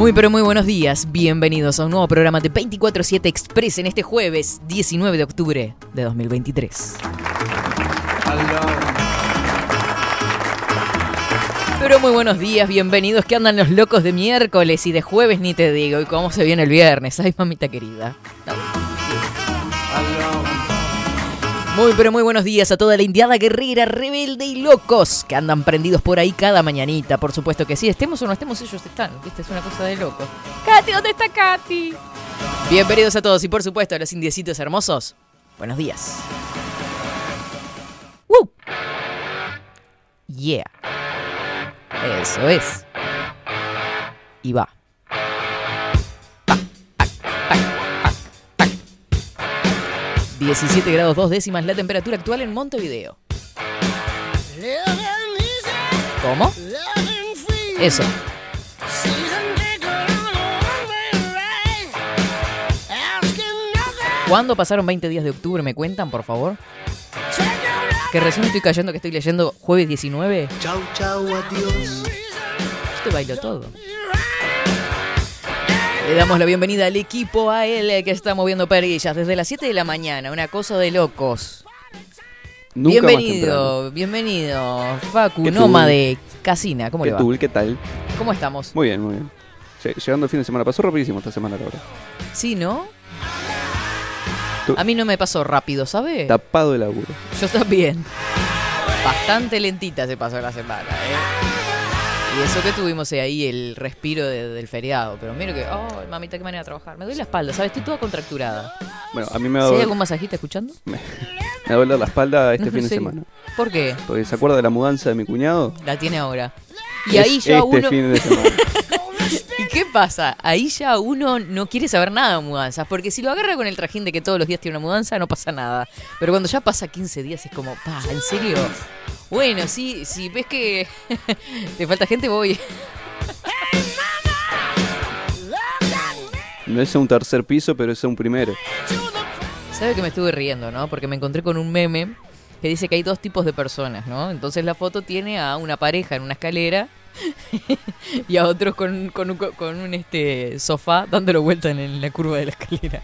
Muy pero muy buenos días, bienvenidos a un nuevo programa de 24-7 Express en este jueves 19 de octubre de 2023. Pero muy buenos días, bienvenidos, que andan los locos de miércoles y de jueves ni te digo, y cómo se viene el viernes, ay mamita querida. Muy pero muy buenos días a toda la indiada guerrera, rebelde y locos que andan prendidos por ahí cada mañanita, por supuesto que sí, estemos o no estemos, ellos están, viste, es una cosa de loco. Katy, ¿dónde está Katy? Bienvenidos a todos y por supuesto a los indiecitos hermosos, buenos días. ¡Woo! Yeah. Eso es. Y va. 17 grados 2 décimas la temperatura actual en Montevideo. ¿Cómo? Eso. ¿Cuándo pasaron 20 días de octubre? ¿Me cuentan, por favor? Que recién estoy cayendo que estoy leyendo jueves 19. Chau, chau, adiós. Yo te bailo todo. Le damos la bienvenida al equipo a él que está moviendo perillas desde las 7 de la mañana, una cosa de locos. Nunca bienvenido, bienvenido, Facu, ¿Qué nómade, Casina, ¿cómo le va? ¿Qué tú? ¿Qué tal? ¿Cómo estamos? Muy bien, muy bien. Lle- Llegando el fin de semana. Pasó rapidísimo esta semana, la verdad. Sí, ¿no? Tú- A mí no me pasó rápido, ¿sabe? Tapado de laburo. Yo también. Bastante lentita se pasó la semana, ¿eh? Y eso que tuvimos ahí el respiro de- del feriado. Pero miro que, oh, mamita, qué manera de trabajar. Me duele la espalda, ¿sabes? Estoy toda contracturada. Bueno, a mí me ha ¿Si hay dado, algún masajista escuchando? me ha dolido la espalda este No, fin de semana. ¿Por qué? Porque se acuerda de la mudanza de mi cuñado. La tiene ahora. Y Es ahí ya este uno. fin de semana. ¿Y qué pasa? Ahí ya uno no quiere saber nada de mudanzas. Porque si lo agarra con el trajín de que todos los días tiene una mudanza, no pasa nada. Pero cuando ya pasa 15 días es como, pa, ¿en serio? Bueno, sí, si ves que te falta gente, voy. No es un tercer piso, pero es un primero. ¿Sabe que me estuve riendo, no? Porque me encontré con un meme que dice que hay dos tipos de personas, ¿no? Entonces la foto tiene a una pareja en una escalera y a otros con, con un, con un, este sofá dándolo vuelta en, la curva de la escalera.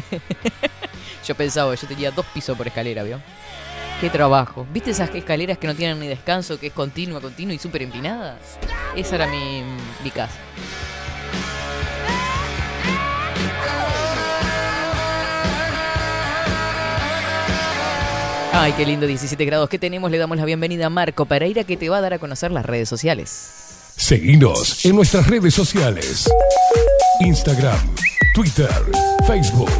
yo pensaba, yo tenía dos pisos por escalera, ¿vio? Qué trabajo. ¿Viste esas escaleras que no tienen ni descanso, que es continua, continua y súper empinada? Esa era mi, mi casa. Ay, qué lindo, 17 grados que tenemos. Le damos la bienvenida a Marco Pereira que te va a dar a conocer las redes sociales. Seguinos en nuestras redes sociales. Instagram, Twitter, Facebook,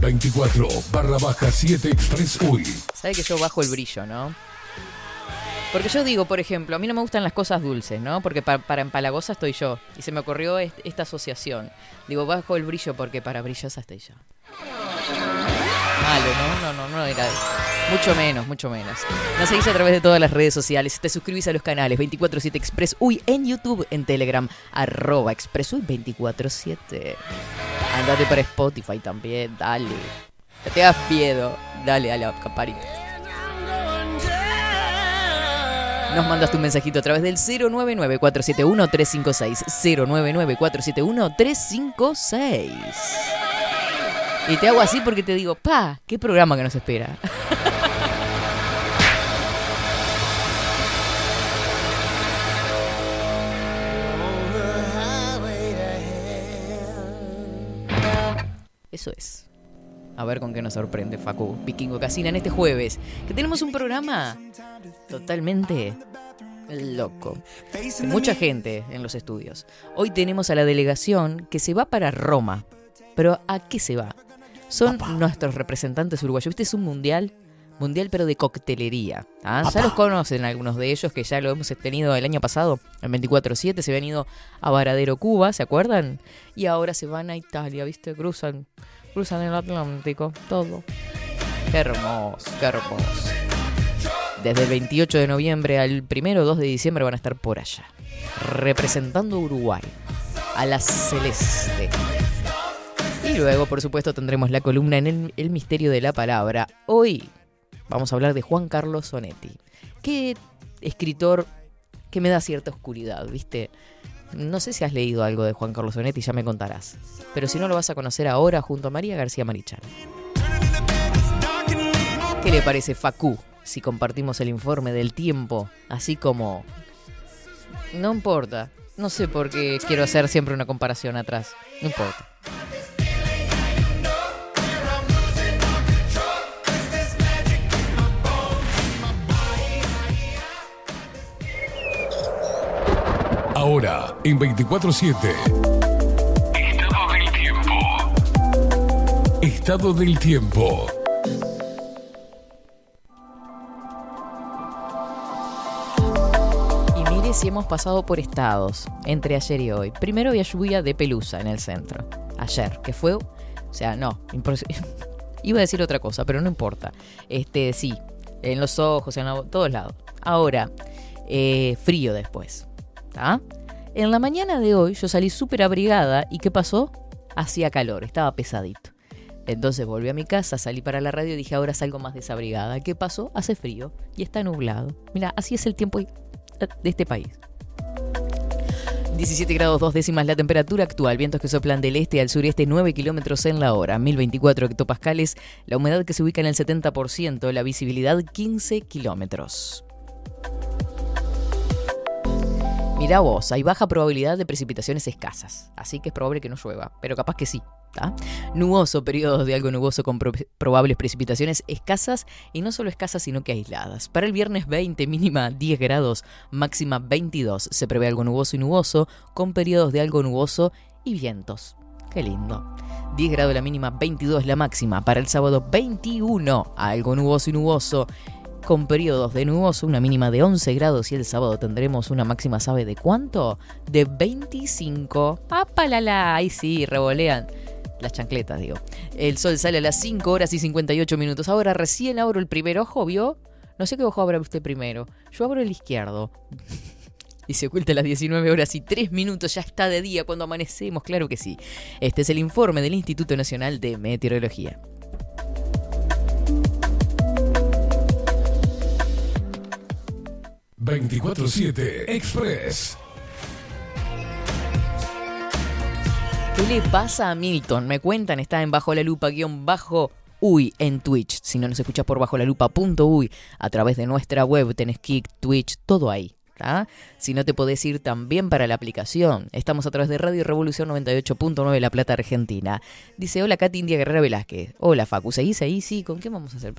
24 barra baja 7 Express UI. Sabe que yo bajo el brillo, ¿no? Porque yo digo, por ejemplo, a mí no me gustan las cosas dulces, ¿no? Porque pa- para empalagosa estoy yo. Y se me ocurrió est- esta asociación. Digo, bajo el brillo porque para brillosa estoy yo. Malo, ¿no? No, no, no era. Mucho menos, mucho menos. Nos seguís a través de todas las redes sociales. Te suscribís a los canales 247 Express Uy en YouTube, en Telegram, arroba Express Uy 247. Andate para Spotify también, dale. No te das miedo. Dale a la. Nos mandas tu mensajito a través del 099-471-356. 099-471-356. Y te hago así porque te digo, pa, qué programa que nos espera. Eso es. A ver con qué nos sorprende Facu Piquingo Casina en este jueves. Que tenemos un programa totalmente loco. Mucha gente en los estudios. Hoy tenemos a la delegación que se va para Roma. Pero ¿a qué se va? Son nuestros representantes uruguayos. ¿Viste? Es un mundial. Mundial pero de coctelería. ¿ah? Ya los conocen algunos de ellos que ya lo hemos tenido el año pasado, el 24-7, se habían ido a Varadero, Cuba, ¿se acuerdan? Y ahora se van a Italia, ¿viste? Cruzan cruzan el Atlántico, todo. Qué hermoso, qué hermoso. Desde el 28 de noviembre al 1 o 2 de diciembre van a estar por allá, representando a Uruguay, a la celeste. Y luego, por supuesto, tendremos la columna en el, el misterio de la palabra. Hoy vamos a hablar de Juan Carlos Sonetti. Qué escritor que me da cierta oscuridad, ¿viste? No sé si has leído algo de Juan Carlos Sonetti, ya me contarás. Pero si no lo vas a conocer ahora junto a María García Marichal. ¿Qué le parece Facu si compartimos el informe del tiempo, así como... No importa, no sé por qué quiero hacer siempre una comparación atrás, no importa. Ahora, en 24-7. Estado del tiempo. Estado del tiempo. Y mire si hemos pasado por estados entre ayer y hoy. Primero había lluvia de pelusa en el centro. Ayer, que fue. O sea, no. Iba a decir otra cosa, pero no importa. Este, sí. En los ojos, en todos lados. Ahora, eh, frío después. En la mañana de hoy yo salí súper abrigada y ¿qué pasó? Hacía calor, estaba pesadito. Entonces volví a mi casa, salí para la radio y dije ahora salgo más desabrigada. ¿Qué pasó? Hace frío y está nublado. Mira, así es el tiempo de este país. 17 grados 2 décimas la temperatura actual, vientos que soplan del este al sureste 9 kilómetros en la hora, 1024 hectopascales, la humedad que se ubica en el 70%, la visibilidad 15 kilómetros. Mira vos, hay baja probabilidad de precipitaciones escasas, así que es probable que no llueva, pero capaz que sí. Nuboso, periodos de algo nuboso con probables precipitaciones escasas y no solo escasas sino que aisladas. Para el viernes 20, mínima 10 grados, máxima 22. Se prevé algo nuboso y nuboso con periodos de algo nuboso y vientos. Qué lindo. 10 grados la mínima, 22 la máxima. Para el sábado 21, algo nuboso y nuboso con periodos de nuboso, una mínima de 11 grados y el sábado tendremos una máxima, ¿sabe de cuánto? De 25. ¡Apalala! Ahí sí, revolean. Las chancletas, digo. El sol sale a las 5 horas y 58 minutos. Ahora recién abro el primer ojo, ¿vio? No sé qué ojo abre usted primero. Yo abro el izquierdo. y se oculta a las 19 horas y 3 minutos. Ya está de día cuando amanecemos, claro que sí. Este es el informe del Instituto Nacional de Meteorología. 24-7 Express. ¿Qué le pasa a Milton? Me cuentan, está en Bajo la Lupa guion bajo Uy en Twitch. Si no nos escuchas por bajo la lupa punto uy, a través de nuestra web tenés Kick, Twitch, todo ahí. Si no te podés ir también para la aplicación. Estamos a través de Radio Revolución 98.9 La Plata, Argentina. Dice, hola Katy India Guerrera Velázquez. Hola Facu, ¿seguís ahí? Sí, ¿con qué vamos a hacer?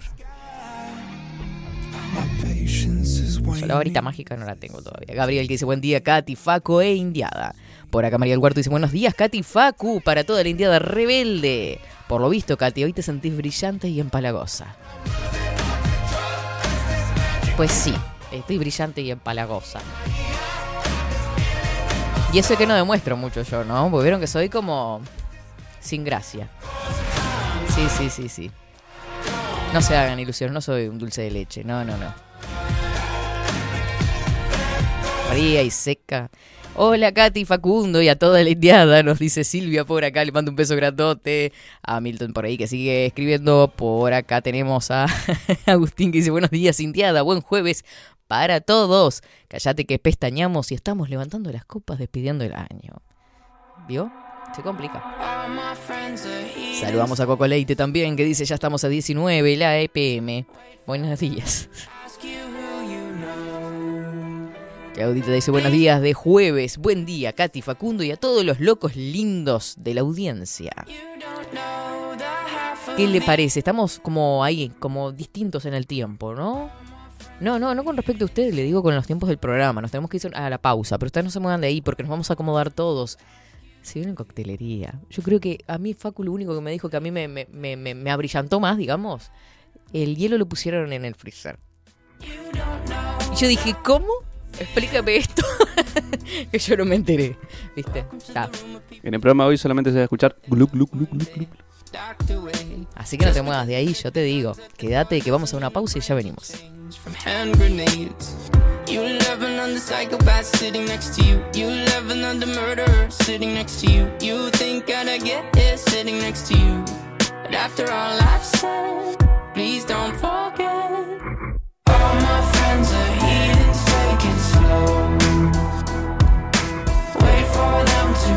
La varita mágica no la tengo todavía. Gabriel que dice buen día, Katy, Facu e Indiada. Por acá María del Huerto dice buenos días, Katy, Facu, para toda la Indiada rebelde. Por lo visto, Katy, hoy te sentís brillante y empalagosa. Pues sí, estoy brillante y empalagosa. Y eso es que no demuestro mucho yo, ¿no? Porque vieron que soy como sin gracia. Sí, sí, sí, sí. No se hagan ilusiones, no soy un dulce de leche, no, no, no. María y seca. Hola Katy Facundo y a toda la indiada, nos dice Silvia por acá, le mando un beso grandote. A Milton por ahí que sigue escribiendo. Por acá tenemos a Agustín que dice buenos días indiada, buen jueves para todos. Cállate que pestañamos y estamos levantando las copas despidiendo el año. ¿Vio? Se complica. Saludamos a Coco Leite también, que dice ya estamos a 19, la EPM. Buenos días. Claudita dice buenos días de jueves. Buen día, Katy, Facundo y a todos los locos lindos de la audiencia. ¿Qué le parece? Estamos como ahí, como distintos en el tiempo, ¿no? No, no, no con respecto a ustedes, le digo con los tiempos del programa. Nos tenemos que ir a la pausa, pero ustedes no se muevan de ahí porque nos vamos a acomodar todos. Si viene en coctelería. Yo creo que a mí Facu lo único que me dijo que a mí me, me, me, me abrillantó más, digamos, el hielo lo pusieron en el freezer. Y yo dije, ¿cómo? Explícame esto. que yo no me enteré. ¿Viste? En el programa de hoy solamente se va a escuchar gluc, gluc, gluc, gluc, Así que no te muevas de ahí, yo te digo. Quédate que vamos a una pausa y ya venimos. from hand grenades. You laughing on the psychopath sitting next to you. You laughing on the murderer sitting next to you. You think I'd get here sitting next to you. But after all I've said, please don't forget. All my friends are slow. Wait for them to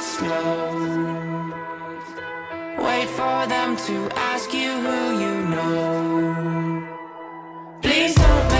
It slow. Wait for them to ask you who you know. Please don't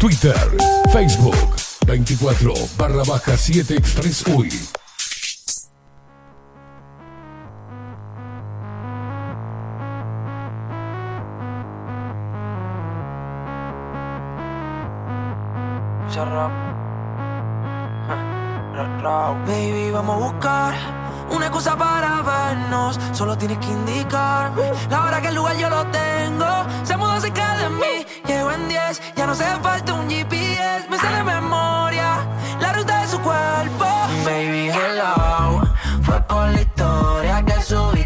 Twitter, Facebook, 24 barra baja 7 Express UI. Baby, vamos a buscar una excusa para vernos. Solo tienes que indicarme la hora que el lugar yo lo tengo. Se mudó cerca de mí, llego en 10. Ya no se falta un GPS, me sale memoria la ruta de su cuerpo. Baby, hello. Fue por la historia que subiste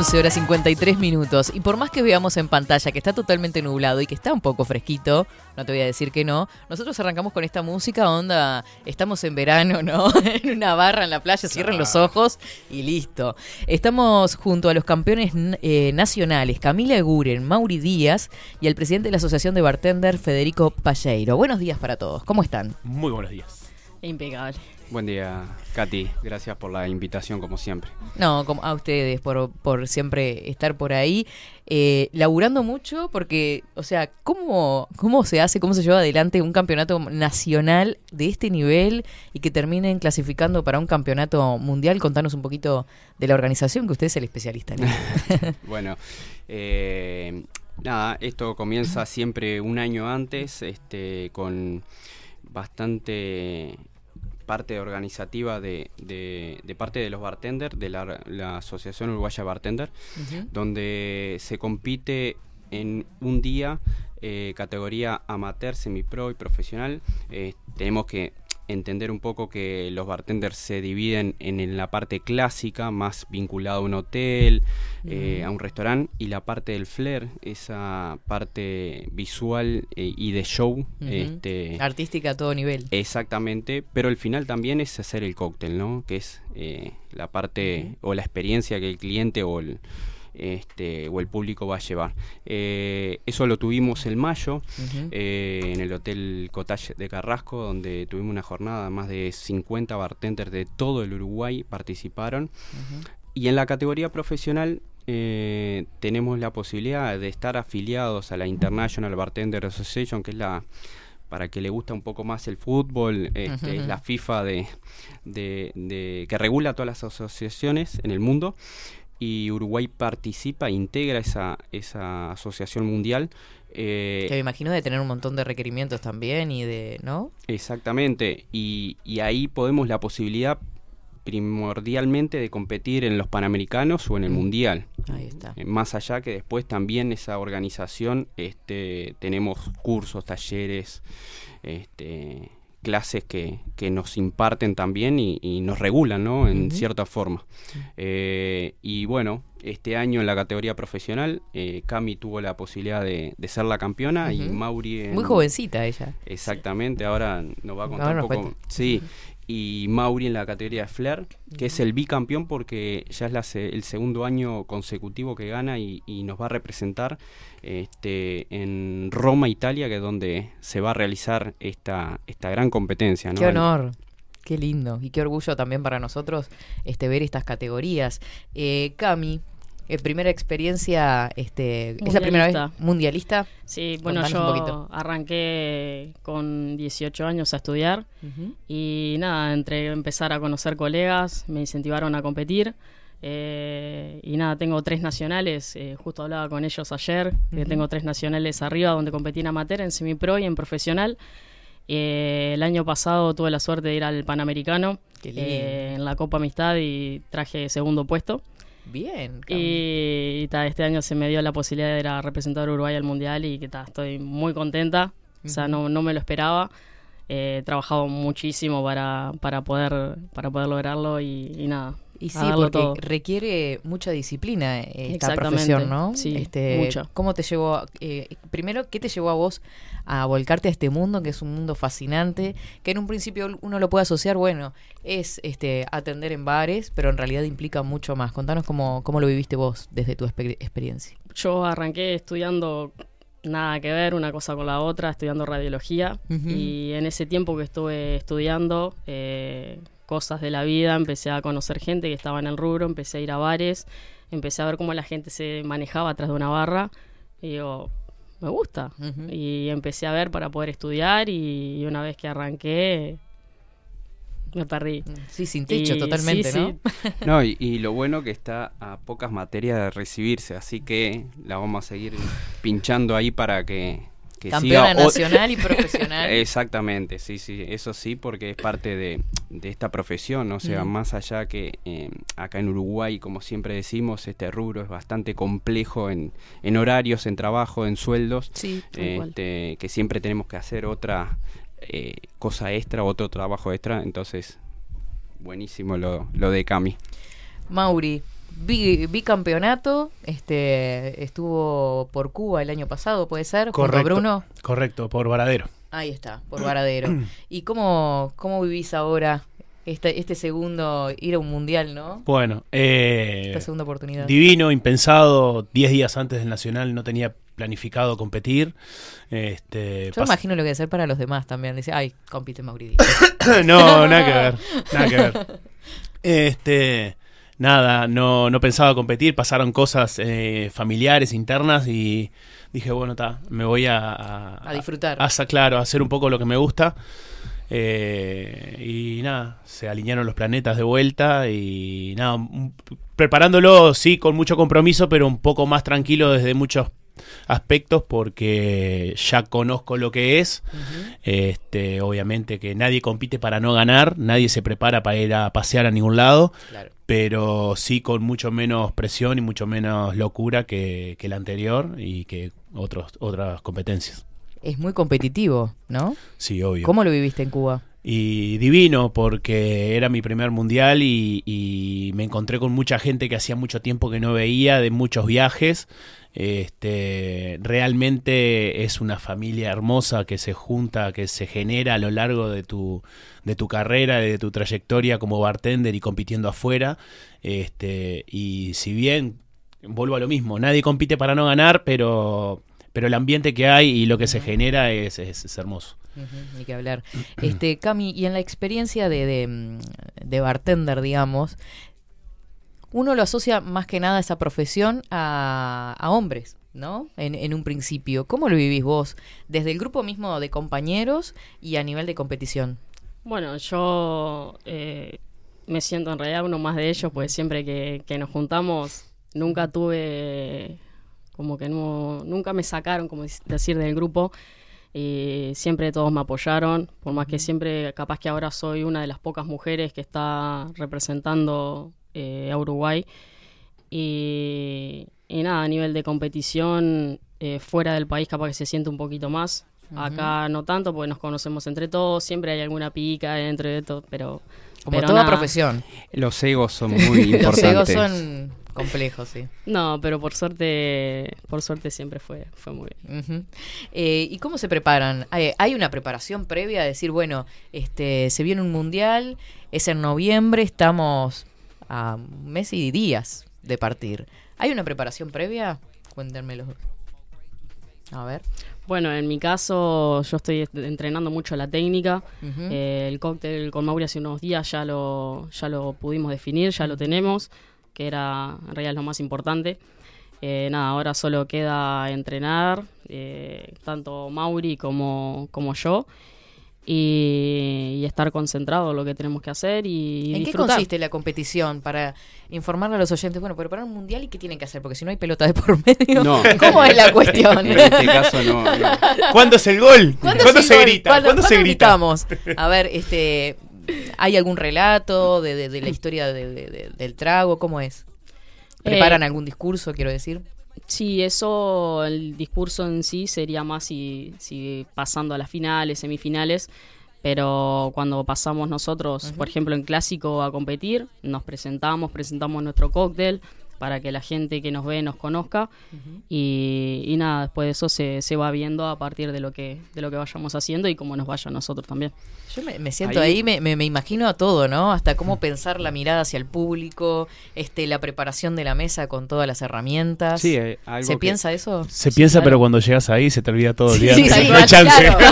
11 horas 53 minutos. Y por más que veamos en pantalla que está totalmente nublado y que está un poco fresquito, no te voy a decir que no, nosotros arrancamos con esta música, onda, estamos en verano, ¿no? en una barra en la playa, cierren los ojos y listo. Estamos junto a los campeones eh, nacionales, Camila Eguren, Mauri Díaz y el presidente de la Asociación de Bartender, Federico Palleiro. Buenos días para todos, ¿cómo están? Muy buenos días. Impecable. Buen día, Katy. Gracias por la invitación, como siempre. No, como a ustedes por, por siempre estar por ahí, eh, laburando mucho, porque, o sea, ¿cómo, ¿cómo se hace, cómo se lleva adelante un campeonato nacional de este nivel y que terminen clasificando para un campeonato mundial? Contanos un poquito de la organización, que usted es el especialista. en ello. Bueno, eh, nada, esto comienza siempre un año antes, este, con bastante parte organizativa de, de- de parte de los bartenders, de la, la Asociación Uruguaya Bartender, donde se compite en un día eh, categoría amateur, semipro y profesional. Eh, tenemos que entender un poco que los bartenders se dividen en, en la parte clásica, más vinculado a un hotel, eh, a un restaurante, y la parte del flair, esa parte visual eh, y de show. Este, Artística a todo nivel. Exactamente, pero el final también es hacer el cóctel, ¿no? Que es eh, la parte o la experiencia que el cliente o el, este, o el público va a llevar. Eh, eso lo tuvimos en mayo eh, en el Hotel Cottage de Carrasco, donde tuvimos una jornada, más de 50 bartenders de todo el Uruguay participaron. Y en la categoría profesional eh, tenemos la posibilidad de estar afiliados a la International Bartender Association, que es la para que le gusta un poco más el fútbol, este, es la FIFA de, de- de- que regula todas las asociaciones en el mundo y Uruguay participa, integra esa, esa asociación mundial. eh, Que me imagino de tener un montón de requerimientos también y de, ¿no? Exactamente, y, y ahí podemos la posibilidad primordialmente de competir en los Panamericanos o en el Mm. Mundial. Ahí está. Eh, Más allá que después también esa organización este, tenemos cursos, talleres, este, clases que, que nos imparten también y, y nos regulan, ¿no? En cierta forma. Eh, y bueno, este año en la categoría profesional, eh, Cami tuvo la posibilidad de, de ser la campeona y. Mauri... en- Muy jovencita ella. Exactamente, ahora nos va a contar Ahora un poco. cuenta. Sí, y Mauri en la categoría de Flair, que es el bicampeón porque ya es la el segundo año consecutivo que gana y, y nos va a representar este, en Roma, Italia, que es donde se va a realizar esta, esta gran competencia. ¿no? Qué honor. Qué lindo y qué orgullo también para nosotros este ver estas categorías. Eh, Cami, eh, primera experiencia, este, ¿es la primera vez Mundialista. Sí, bueno, Contanos yo arranqué con 18 años a estudiar y nada, entre empezar a conocer colegas, me incentivaron a competir. eh, y nada, tengo tres nacionales, eh, justo hablaba con ellos ayer, que tengo tres nacionales arriba donde competí en amateur, en semipro y en profesional. Eh, el año pasado tuve la suerte de ir al Panamericano en la Copa Amistad y traje segundo puesto. Bien. Y, ta, este año se me dio la posibilidad de ir a representar a Uruguay al Mundial y que ta, estoy muy contenta. O sea, no, no me lo esperaba. Eh, he trabajado muchísimo para, para, poder, para poder lograrlo y, y nada. Y sí, porque todo. requiere mucha disciplina eh, esta profesión, ¿no? sí, este, mucha. ¿Cómo te llevó? a- eh, primero, ¿qué te llevó a vos a volcarte a este mundo, que es un mundo fascinante, que en un principio uno lo puede asociar, bueno, es este atender en bares, pero en realidad implica mucho más. Contanos cómo, cómo lo viviste vos desde tu exper- experiencia. Yo arranqué estudiando nada que ver una cosa con la otra, estudiando radiología. Y en ese tiempo que estuve estudiando eh, cosas de la vida, empecé a conocer gente que estaba en el rubro, empecé a ir a bares, empecé a ver cómo la gente se manejaba atrás de una barra. Y digo, me gusta. Y empecé a ver para poder estudiar y, y una vez que arranqué, me perdí. Sí, sin techo Y- totalmente, sí, ¿no? sí. No, y, y lo bueno que está a pocas materias de recibirse, así que la vamos a seguir pinchando ahí para que, que Campeona siga nacional y profesional. Exactamente, sí, sí, eso sí, porque es parte de, de esta profesión, o sea, Mm. más allá que eh, acá en Uruguay, como siempre decimos, este rubro es bastante complejo en, en horarios, en trabajo, en sueldos, Sí, este, que siempre tenemos que hacer otra eh, cosa extra, otro trabajo extra, entonces, buenísimo lo, lo de Cami. Mauri, bicampeonato, este, estuvo por Cuba el año pasado, ¿puede ser? Junto a Correcto. Bruno. Correcto, por Varadero. Ahí está, por Varadero. ¿Y cómo, cómo vivís ahora este, este segundo, ir a un mundial, no? Bueno, eh, Esta segunda oportunidad. divino, impensado. Diez días antes del Nacional no tenía planificado competir. Este, Yo imagino lo que debe ser para los demás también. Dice, ay, compite Mauri. no, nada que ver, nada que ver. Este, nada, no, no pensaba competir, pasaron cosas eh, familiares, internas y dije, bueno, está, me voy a, a, A disfrutar. A, claro, a hacer un poco lo que me gusta. Eh, y nada, se alinearon los planetas de vuelta y nada, preparándolo sí con mucho compromiso, pero un poco más tranquilo desde muchos aspectos porque ya conozco lo que es. Este, obviamente que nadie compite para no ganar, nadie se prepara para ir a pasear a ningún lado, Claro. pero sí con mucho menos presión y mucho menos locura que, que la anterior y que otros, otras competencias. Es muy competitivo, ¿no? Sí, obvio. ¿Cómo lo viviste en Cuba? Y divino porque era mi primer mundial y, y me encontré con mucha gente que hacía mucho tiempo que no veía, de muchos viajes. Este, realmente es una familia hermosa que se junta, que se genera a lo largo de tu, de tu carrera, de tu trayectoria como bartender y compitiendo afuera. Este, y si bien, vuelvo a lo mismo, nadie compite para no ganar, pero, pero el ambiente que hay y lo que se genera es, es- es hermoso. Ni que hablar. Este, Cami, y en la experiencia de, de, de bartender, digamos, uno lo asocia más que nada esa profesión a, a hombres, ¿no? En, en un principio. ¿Cómo lo vivís vos? Desde el grupo mismo de compañeros y a nivel de competición. Bueno, yo eh, me siento en realidad uno más de ellos, pues siempre que, que nos juntamos, nunca tuve, como que no, nunca me sacaron, como dec- decir, del grupo. Y siempre todos me apoyaron, por más que siempre, capaz que ahora soy una de las pocas mujeres que está representando eh, a Uruguay. Y, y nada, a nivel de competición, eh, fuera del país capaz que se siente un poquito más. Acá no tanto, porque nos conocemos entre todos, siempre hay alguna pica entre de todo, pero... Como pero toda nada. profesión. Los egos son muy Los egos importantes. son complejos, sí. No, pero por suerte, por suerte siempre fue, fue muy bien. Eh, ¿Y cómo se preparan? ¿Hay, hay una preparación previa a decir, bueno, este, se viene un mundial, es en noviembre, estamos a mes y días de partir. ¿Hay una preparación previa? Cuéntenmelo. A ver. Bueno, en mi caso yo estoy est- entrenando mucho la técnica. Eh, el cóctel con Mauri hace unos días ya lo, ya lo pudimos definir, ya lo tenemos, que era en realidad lo más importante. Eh, nada, ahora solo queda entrenar, eh, tanto Mauri como, como yo, y, y estar concentrado en lo que tenemos que hacer y ¿En qué consiste la competición? Para informarle a los oyentes, bueno, preparar un mundial y qué tienen que hacer, porque si no hay pelota de por medio. No. ¿Cómo es la cuestión? En este caso no. no. ¿Cuándo es el gol? ¿Cuándo, se gol? grita? ¿Cuándo- ¿Cuándo, se cuándo grita? gritamos? A ver, este, ¿hay algún relato de, de- de la historia de- de- de- del trago? ¿Cómo es? ¿Preparan Eh, algún discurso, quiero decir? Sí, eso, el discurso en sí sería más si, si pasando a las finales, semifinales, pero cuando pasamos nosotros, por ejemplo, en clásico a competir, nos presentamos, presentamos nuestro cóctel para que la gente que nos ve nos conozca y, y nada, después de eso se, se va viendo a partir de lo que de lo que vayamos haciendo y cómo nos vaya a nosotros también. Yo me, me siento ahí, Ahí- me, me- me imagino a todo, ¿no? Hasta cómo pensar la mirada hacia el público, este, la preparación de la mesa con todas las herramientas. Sí, eh, algo ¿Se que- piensa eso? Se piensa, claro. pero cuando llegas ahí se te olvida todo el día. Sí, sí, no hay chance. Claro,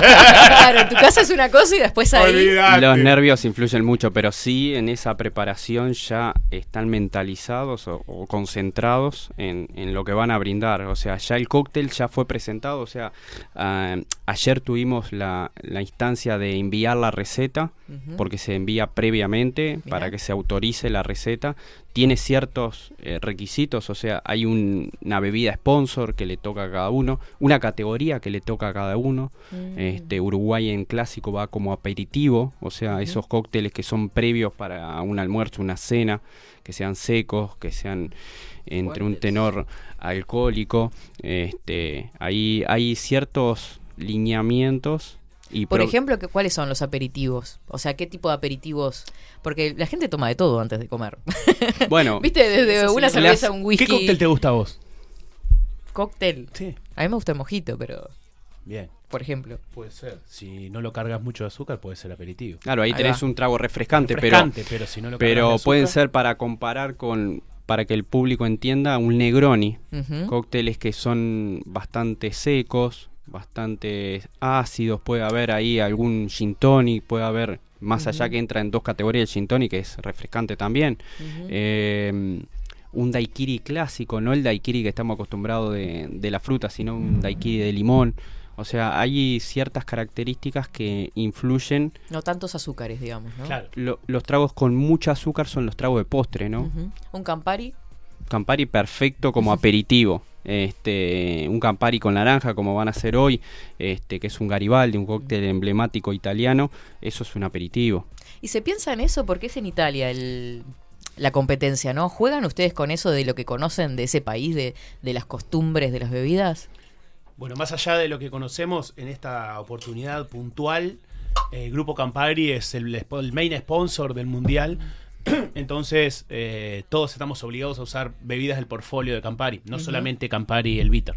claro, en tu casa es una cosa y después ahí... Olvidate. Los nervios influyen mucho, pero sí en esa preparación ya están mentalizados o, o concentrados en, en lo que van a brindar. O sea, ya el cóctel ya fue presentado. O sea, ah, ayer tuvimos la, la instancia de enviar la receta, porque se envía previamente Mirá. para que se autorice la receta. Tiene ciertos eh, requisitos, o sea, hay un- una bebida sponsor que le toca a cada uno, una categoría que le toca a cada uno. Mm. Este, Uruguay en clásico va como aperitivo, o sea, esos cócteles que son previos para un almuerzo, una cena, que sean secos, que sean entre un tenor alcohólico. Este, ahí hay ciertos lineamientos y Por ejemplo, ¿qué- ¿cuáles son los aperitivos? O sea, ¿qué tipo de aperitivos? Porque la gente toma de todo antes de comer. bueno, ¿Viste? Desde sí, una cerveza, das- un whisky. ¿Qué cóctel te gusta a vos? Cóctel. Sí. A mí me gusta el mojito, pero, Bien. por ejemplo. Puede ser. Si no lo cargas mucho de azúcar, puede ser aperitivo. claro, ahí Ahí tenés va. un trago refrescante, Refrescante, pero, si no lo cargas de pero pero pueden ser para comparar con para que el público entienda un Negroni, cócteles que son bastante secos, bastante ácidos, puede haber ahí algún gin tonic, puede haber más allá que entra en dos categorías el gin tonic que es refrescante también. Eh, un daiquiri clásico, no el daiquiri que estamos acostumbrados de, de la fruta, sino un daiquiri de limón. O sea, hay ciertas características que influyen. No tantos azúcares, digamos, ¿no? Claro. Lo- los tragos con mucho azúcar son los tragos de postre, ¿no? Un Campari. Campari perfecto como aperitivo. Este, un Campari con naranja como van a hacer hoy, este, que es un Garibaldi, un cóctel emblemático italiano, eso es un aperitivo. Y se piensa en eso porque es en Italia el, la competencia, ¿no? ¿Juegan ustedes con eso de lo que conocen de ese país, de, de las costumbres de las bebidas? Bueno, más allá de lo que conocemos en esta oportunidad puntual, el Grupo Campari es el main sponsor del Mundial. Entonces, eh, todos estamos obligados a usar bebidas del portfolio de Campari, no solamente Campari y el bitter.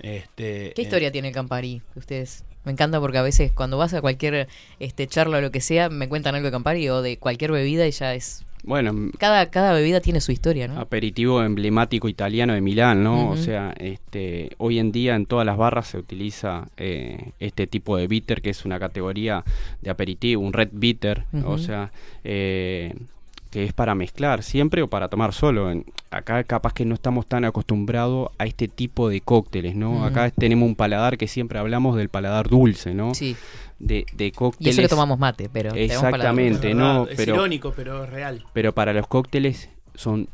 Este, ¿Qué eh, historia tiene el Campari? Ustedes me encanta porque a veces cuando vas a cualquier este charla o lo que sea, me cuentan algo de Campari o de cualquier bebida y ya es Bueno, m- cada cada bebida tiene su historia, ¿no? aperitivo emblemático italiano de Milán, ¿no? O sea, este, hoy en día en todas las barras se utiliza eh, este tipo de bitter, que es una categoría de aperitivo, un red bitter, o sea, eh, que es para mezclar siempre o para tomar solo. En- acá capaz que no estamos tan acostumbrados a este tipo de cócteles, ¿no? Acá tenemos un paladar que siempre hablamos del paladar dulce, ¿no? Sí. De, de Y cócteles. eso que tomamos mate, pero paladar Exactamente, no, verdad, es pero- irónico, pero es real. Pero para los cócteles son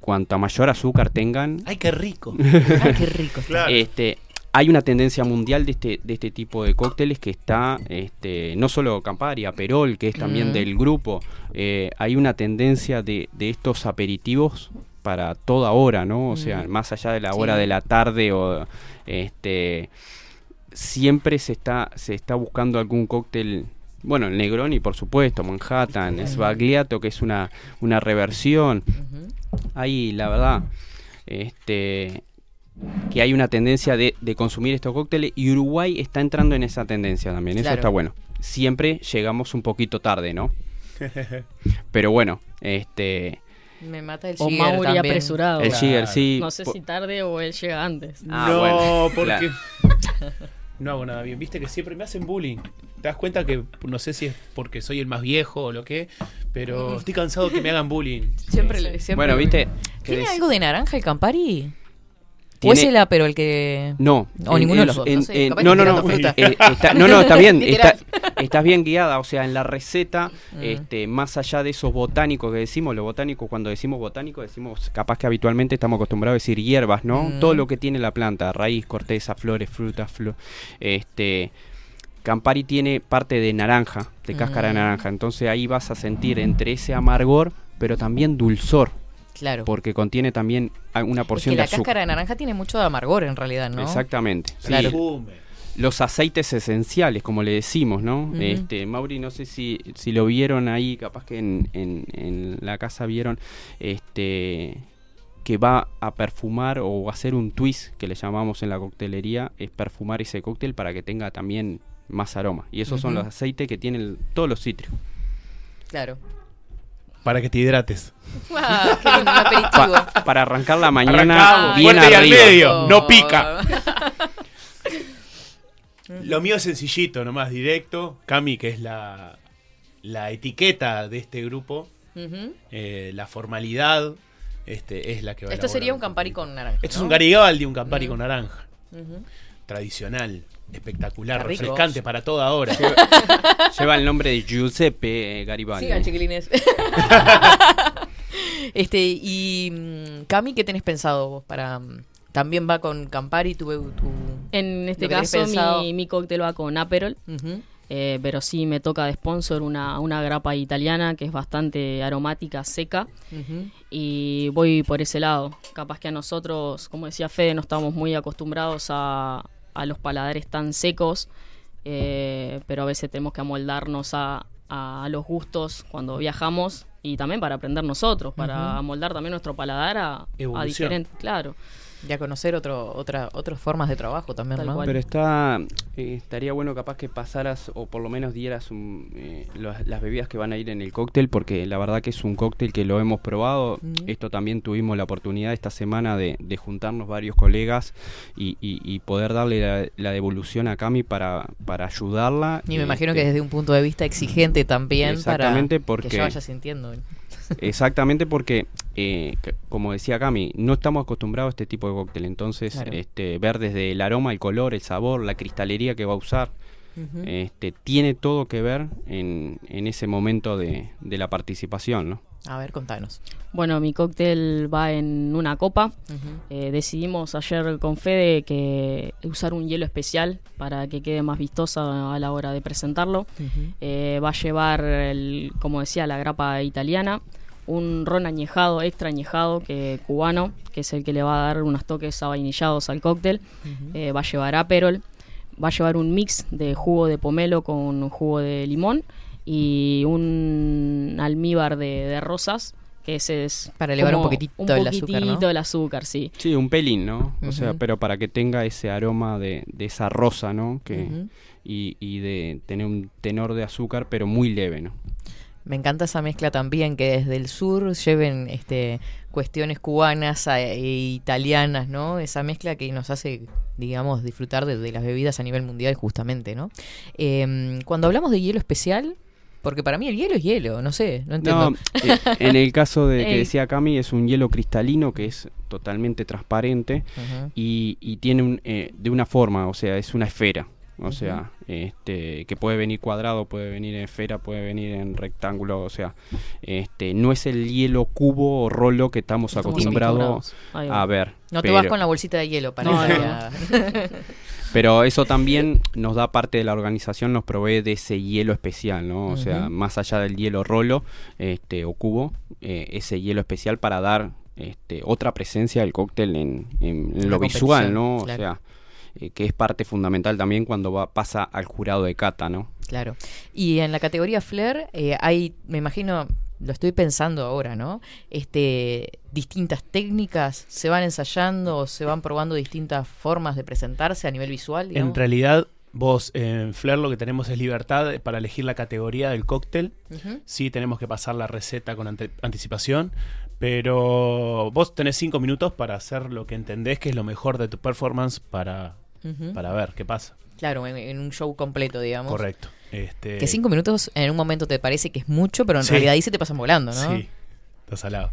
cuanta mayor azúcar tengan, ¡Ay, qué rico! Ay, qué rico. Claro. este hay una tendencia mundial de este de este tipo de cócteles que está este no solo Campari, Aperol, que es también Mm. del grupo, eh, hay una tendencia de, de estos aperitivos para toda hora, ¿no? O sea, Mm. más allá de la Sí. hora de la tarde o este siempre se está se está buscando algún cóctel bueno, el Negroni, por supuesto, Manhattan, Sbagliato, que es una, una reversión. Ahí, la verdad, este que hay una tendencia de, de consumir estos cócteles y Uruguay está entrando en esa tendencia también. Eso Claro. está bueno. Siempre llegamos un poquito tarde, ¿no? Pero bueno, este Me mata el O Mauri también. apresurado. el Claro. Sí. No sé si tarde o él llega antes. Ah, no, bueno, porque no hago nada bien. Viste que siempre me hacen bullying. Te das cuenta que no sé si es porque soy el más viejo o lo que, pero estoy cansado que me hagan bullying. Siempre, le- siempre Bueno, viste. que ¿Tiene algo de naranja el Campari? ¿O Tiene- es el pero el que...? No. O en- ninguno de los dos, en- no sé, en- capaz no, no, fruta. eh, está- no, no, está bien. está- estás bien guiada. O sea, en la receta, Mm. este, más allá de esos botánicos que decimos, los botánicos, cuando decimos botánico, decimos capaz que habitualmente estamos acostumbrados a decir hierbas, ¿no? Mm. Todo lo que tiene la planta, raíz, corteza, flores, frutas, flo- este. Campari tiene parte de naranja, de cáscara de Mm. naranja. Entonces ahí vas a sentir entre ese amargor, pero también dulzor, Claro. porque contiene también una Es porción que de la azúcar. cáscara de naranja tiene mucho de amargor en realidad, ¿no? Exactamente. sí. Claro. Perfume. los aceites esenciales, como le decimos, ¿no? Este, Mauri, no sé si, si lo vieron ahí, capaz que en, en, en la casa vieron, este que va a perfumar o a hacer un twist que le llamamos en la coctelería, es perfumar ese cóctel para que tenga también más aroma. Y esos son los aceites que tienen todos los cítricos. Claro. Para que te hidrates. Ah, qué lindo, un aperitivo. Pa- para arrancar la mañana Arrancamos, bien fuerte y al arriba. medio. no Oh. pica. Lo mío es sencillito, nomás directo. Cami, que es la, la etiqueta de este grupo, Ujú. eh, la formalidad, este, es la que va a Esto sería un. Campari con naranja. Esto es ¿no? un Garibaldi, un Campari con naranja. Ujú. Tradicional, espectacular, Está rico. refrescante para toda hora. Lleva el nombre de Giuseppe Garibaldi. Sigan, chiquilines. este, y mm, Cami, ¿qué tenés pensado vos para... mm, También va con Campari, tu... tu En este caso, mi, mi cóctel va con Aperol. Eh, pero sí me toca de sponsor una, una grapa italiana que es bastante aromática, seca. Y voy por ese lado. Capaz que a nosotros, como decía Fede, no estamos muy acostumbrados a, a los paladares tan secos. eh, pero a veces tenemos que amoldarnos a, a los gustos cuando viajamos y también para aprender nosotros, para amoldar también nuestro paladar a, a diferentes. Claro. Y a conocer otro, otra, otras formas de trabajo también, Tal ¿no? cual. Pero está, eh, estaría bueno capaz que pasaras o por lo menos dieras un, eh, las bebidas que van a ir en el cóctel, porque la verdad que es un cóctel que lo hemos probado. Esto también tuvimos la oportunidad esta semana de, de juntarnos varios colegas y, y- y poder darle la, la devolución a Cami para, para ayudarla. Y me imagino que Este, desde un punto de vista exigente también para que ella vaya sintiendo. Exactamente porque, eh, como decía Cami, no estamos acostumbrados a este tipo de cóctel. Entonces, Claro. este, ver desde el aroma, el color, el sabor, la cristalería que va a usar, este, tiene todo que ver en, en ese momento de, de la participación, ¿no? A ver, contanos. Bueno, mi cóctel va en una copa. Eh, decidimos ayer con Fede que usar un hielo especial para que quede más vistosa a la hora de presentarlo. Eh, va a llevar, el, como decía, la grapa italiana, un ron añejado, extra añejado, que cubano, que es el que le va a dar unos toques avainillados al cóctel. Eh, va a llevar Aperol, va a llevar un mix de jugo de pomelo con jugo de limón y un almíbar de, de rosas, que ese es... Para elevar un poquitito un el azúcar, ¿no? poquitito el azúcar, sí. Sí, un pelín, ¿no? O sea, pero para que tenga ese aroma de, de esa rosa, ¿no? Que, y, y de tener un tenor de azúcar, pero muy leve, ¿no? Me encanta esa mezcla también, que desde el sur lleven este, cuestiones cubanas a- e italianas, ¿no? Esa mezcla que nos hace, digamos, disfrutar de, de las bebidas a nivel mundial justamente, ¿no? Eh, cuando hablamos de hielo especial, porque para mí el hielo es hielo, no sé, no entiendo. No, eh, en el caso de que decía Cami, es un hielo cristalino que es totalmente transparente y, y tiene un, eh, de una forma, o sea, es una esfera. O sea, este, que puede venir cuadrado, puede venir en esfera, puede venir en rectángulo, o sea, este, no es el hielo cubo o rolo que estamos Estamos acostumbrados a ver. No te pero, vas con la bolsita de hielo para No, pero eso también nos da parte de la organización, nos provee de ese hielo especial, ¿no? O sea, más allá del hielo rolo este, o cubo, eh, ese hielo especial para dar este, otra presencia del cóctel en, en- en En lo visual, ¿no? claro. O sea, eh, que es parte fundamental también cuando va, pasa al jurado de cata, ¿no? Claro. Y en la categoría Flair eh, hay, me imagino, lo estoy pensando ahora, ¿no? Este, distintas técnicas, se van ensayando, se van probando distintas formas de presentarse a nivel visual. digamos? En realidad, vos en Flair lo que tenemos es libertad para elegir la categoría del cóctel. Ujú. Sí, tenemos que pasar la receta con ante- anticipación, pero vos tenés cinco minutos para hacer lo que entendés que es lo mejor de tu performance para, para ver qué pasa. Claro, en, en un show completo, digamos. Correcto. Este, Que cinco minutos en un momento te parece que es mucho, pero en Sí. realidad ahí se te pasan volando, ¿no? Sí, estás al lado.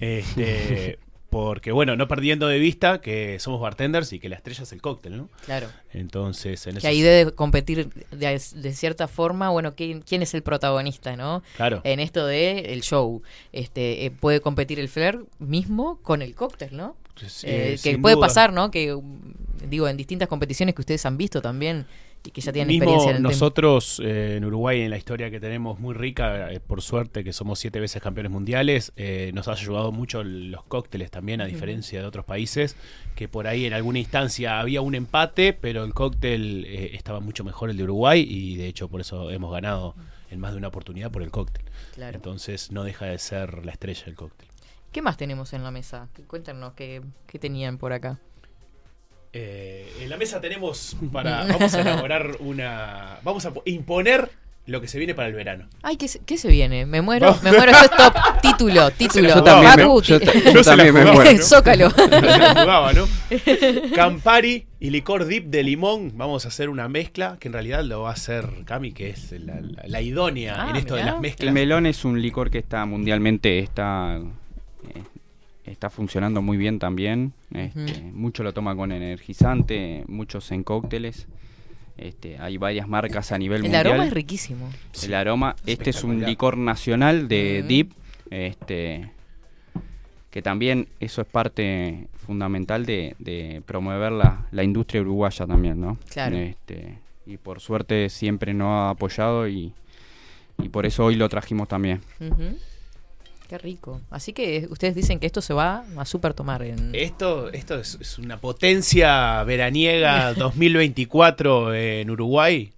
Este, porque, bueno, no perdiendo de vista que somos bartenders y que la estrella es el cóctel, ¿no? Claro. Entonces, en Que ahí debe competir de, de cierta forma, bueno, ¿quién, quién es el protagonista, ¿no? Claro. En esto de el show. Este, eh, puede competir el Flair mismo con el cóctel, ¿no? Pues, Eh, que puede duda. pasar, ¿no? Que digo, en distintas competiciones que ustedes han visto también y que ya tienen Mismo experiencia en el nosotros eh, en Uruguay, en la historia que tenemos muy rica, eh, por suerte que somos siete veces campeones mundiales, eh, nos ha ayudado mucho los cócteles también, a diferencia de otros países, que por ahí en alguna instancia había un empate, pero el cóctel estaba mucho mejor el de Uruguay y de hecho por eso hemos ganado en más de una oportunidad por el cóctel. Claro. Entonces no deja de ser la estrella del cóctel. ¿Qué más tenemos en la mesa? Cuéntanos qué, qué tenían por acá. Eh, en la mesa tenemos para. Vamos a elaborar una. Vamos a po- imponer lo que se viene para el verano. Ay, ¿qué se, qué se viene? Me muero, me muero. Esto es top. Título, título. Yo también me- yo yo también me muero. ¿no? Zócalo. No se la jugaba, ¿no? Campari y licor dip de limón. Vamos a hacer una mezcla que en realidad lo va a hacer Cami, que es la, la- la idónea Ah, en esto de las El mezclas. melón es un licor que está mundialmente está eh, está funcionando muy bien también. Este, Mucho lo toma con energizante, muchos en cócteles. Este, hay varias marcas a nivel El mundial. aroma es riquísimo. El aroma, este es un licor nacional de Mm. Deep, este, que también eso es parte fundamental de, de promover la, la industria uruguaya también, ¿no? Claro. Este, y por suerte siempre nos ha apoyado y, y por eso hoy lo trajimos también. Ujú. Qué rico. Así que ustedes dicen que esto se va a super tomar en... Esto, esto es, es una potencia veraniega 2024 en Uruguay.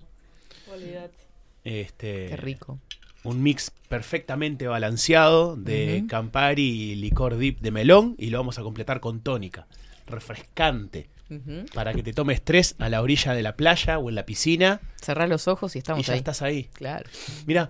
Este, Qué rico. un mix perfectamente balanceado de. Campari y licor dip de melón y lo vamos a completar con tónica, refrescante, para que te tomes tres a la orilla de la playa o en la piscina Cerrá los ojos y estamos y ya ahí. estás ahí. Claro. Mira,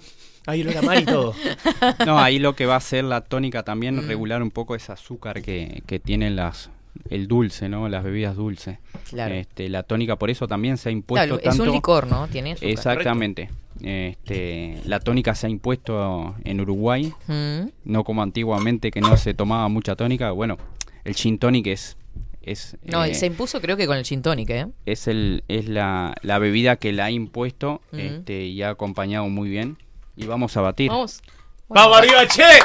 hay olor a mar y todo. No, ahí lo que va a hacer la tónica también Mm. regular un poco ese azúcar que, que tienen las el dulce, ¿no? Las bebidas dulces. Claro. Este, la tónica por eso también se ha impuesto Claro, es un tanto- licor, ¿no? Tiene azúcar. Exactamente. Este, la tónica se ha impuesto en Uruguay, Mm. no como antiguamente que no se tomaba mucha tónica. Bueno, el gin tonic es es No, eh, se impuso creo que con el gin tonic, ¿eh? es el es la, la bebida que la ha impuesto Ujú. este, y ha acompañado muy bien y vamos a batir. Vamos. ¡Vamos arriba, che!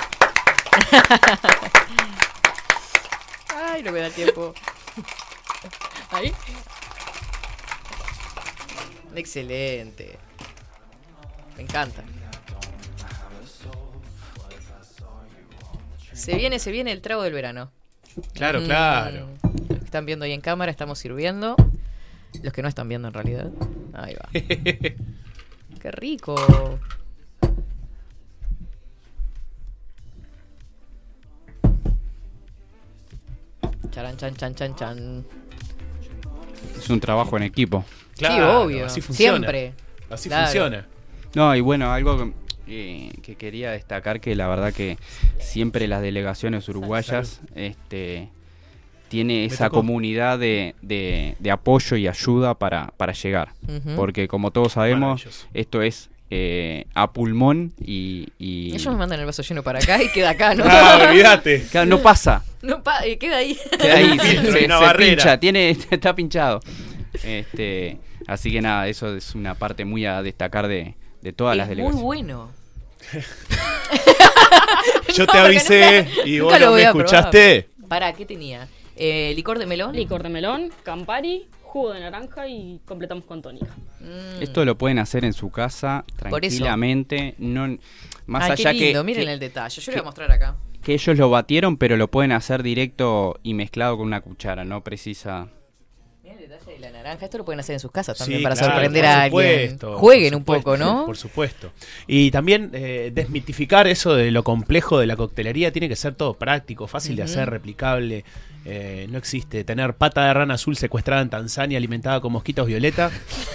Ay, no me da tiempo. Ahí. Excelente. Me encanta. Se viene, se viene el trago del verano. Claro, Mm, claro. Los que están viendo ahí en cámara, estamos sirviendo. Los que no están viendo en realidad. Ahí va. Qué rico. Charan, chan, chan, chan, chan. Es un trabajo en equipo. Claro, sí, obvio. así funciona. Siempre. Así Claro. funciona. No, y bueno, algo que, eh, que quería destacar que la verdad que siempre las delegaciones uruguayas este tiene esa comunidad de, de- de apoyo y ayuda para, para llegar. Porque como todos sabemos, esto es eh, a pulmón y... y- Ellos me mandan el vaso lleno para acá y queda acá, ¿no? Ah, olvídate. Claro, no pasa. No pa- eh, queda ahí. Queda ahí, se, filtro y se- una se barrera. pincha, tiene, está pinchado. Este, así que nada, eso es una parte muy a destacar de, de todas las es muy delegaciones. bueno. Yo te avisé y vos lo no me escuchaste. Pará, ¿qué tenía? Eh, ¿Licor de melón? Licor de melón, Campari, jugo de naranja y completamos con tónica. Mm. Esto lo pueden hacer en su casa Por eso. tranquilamente, no más Ay, allá qué lindo, que, miren que, el detalle. Yo le voy que- a mostrar acá. que ellos lo batieron, pero lo pueden hacer directo y mezclado con una cuchara, no precisa. Miren el detalle de la naranja. Esto lo pueden hacer en sus casas también Sí, para claro, sorprender por a alguien. supuesto, Jueguen por un poco, ¿no? Por supuesto. Y también eh, desmitificar eso de lo complejo de la coctelería. Tiene que ser todo práctico, fácil de hacer, replicable. Eh, no existe tener pata de rana azul secuestrada en Tanzania alimentada con mosquitos violeta,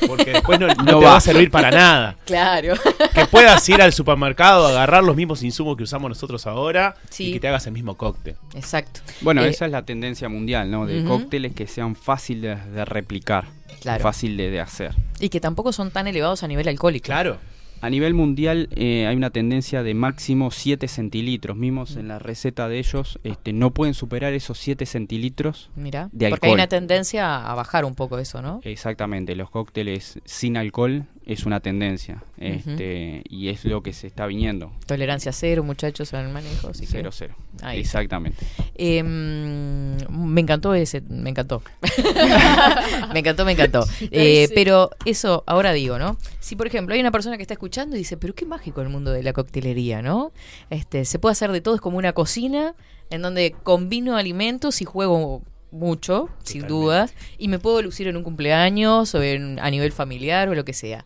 porque después no, no No te va va. a servir para nada. Claro. Que puedas ir al supermercado, agarrar los mismos insumos que usamos nosotros ahora Sí. y que te hagas el mismo cóctel. Exacto. Bueno, Eh, esa es la tendencia mundial, ¿no? De cócteles que sean fáciles de replicar, Claro. fácil de, de hacer. Y que tampoco son tan elevados a nivel alcohólico. Claro. A nivel mundial eh, hay una tendencia de máximo 7 centilitros. Mismos en la receta de ellos este, no pueden superar esos 7 centilitros. Mira. De Porque hay alcohol. una tendencia a bajar un poco eso, ¿no? Exactamente, los cócteles sin alcohol es una tendencia. este, Y es lo que se está viniendo. Tolerancia cero, muchachos, en el manejo. así que- Cero, cero. Ahí. Exactamente. Eh, mm, me encantó ese, me encantó. me encantó, me encantó. Eh. Pero eso, ahora digo, ¿no? Si por ejemplo hay una persona que está escuchando y dice, pero qué mágico el mundo de la coctelería, ¿no? Este, se puede hacer de todo, es como una cocina en donde combino alimentos y juego mucho, sin dudas, y me puedo lucir en un cumpleaños o en, a nivel familiar o lo que sea.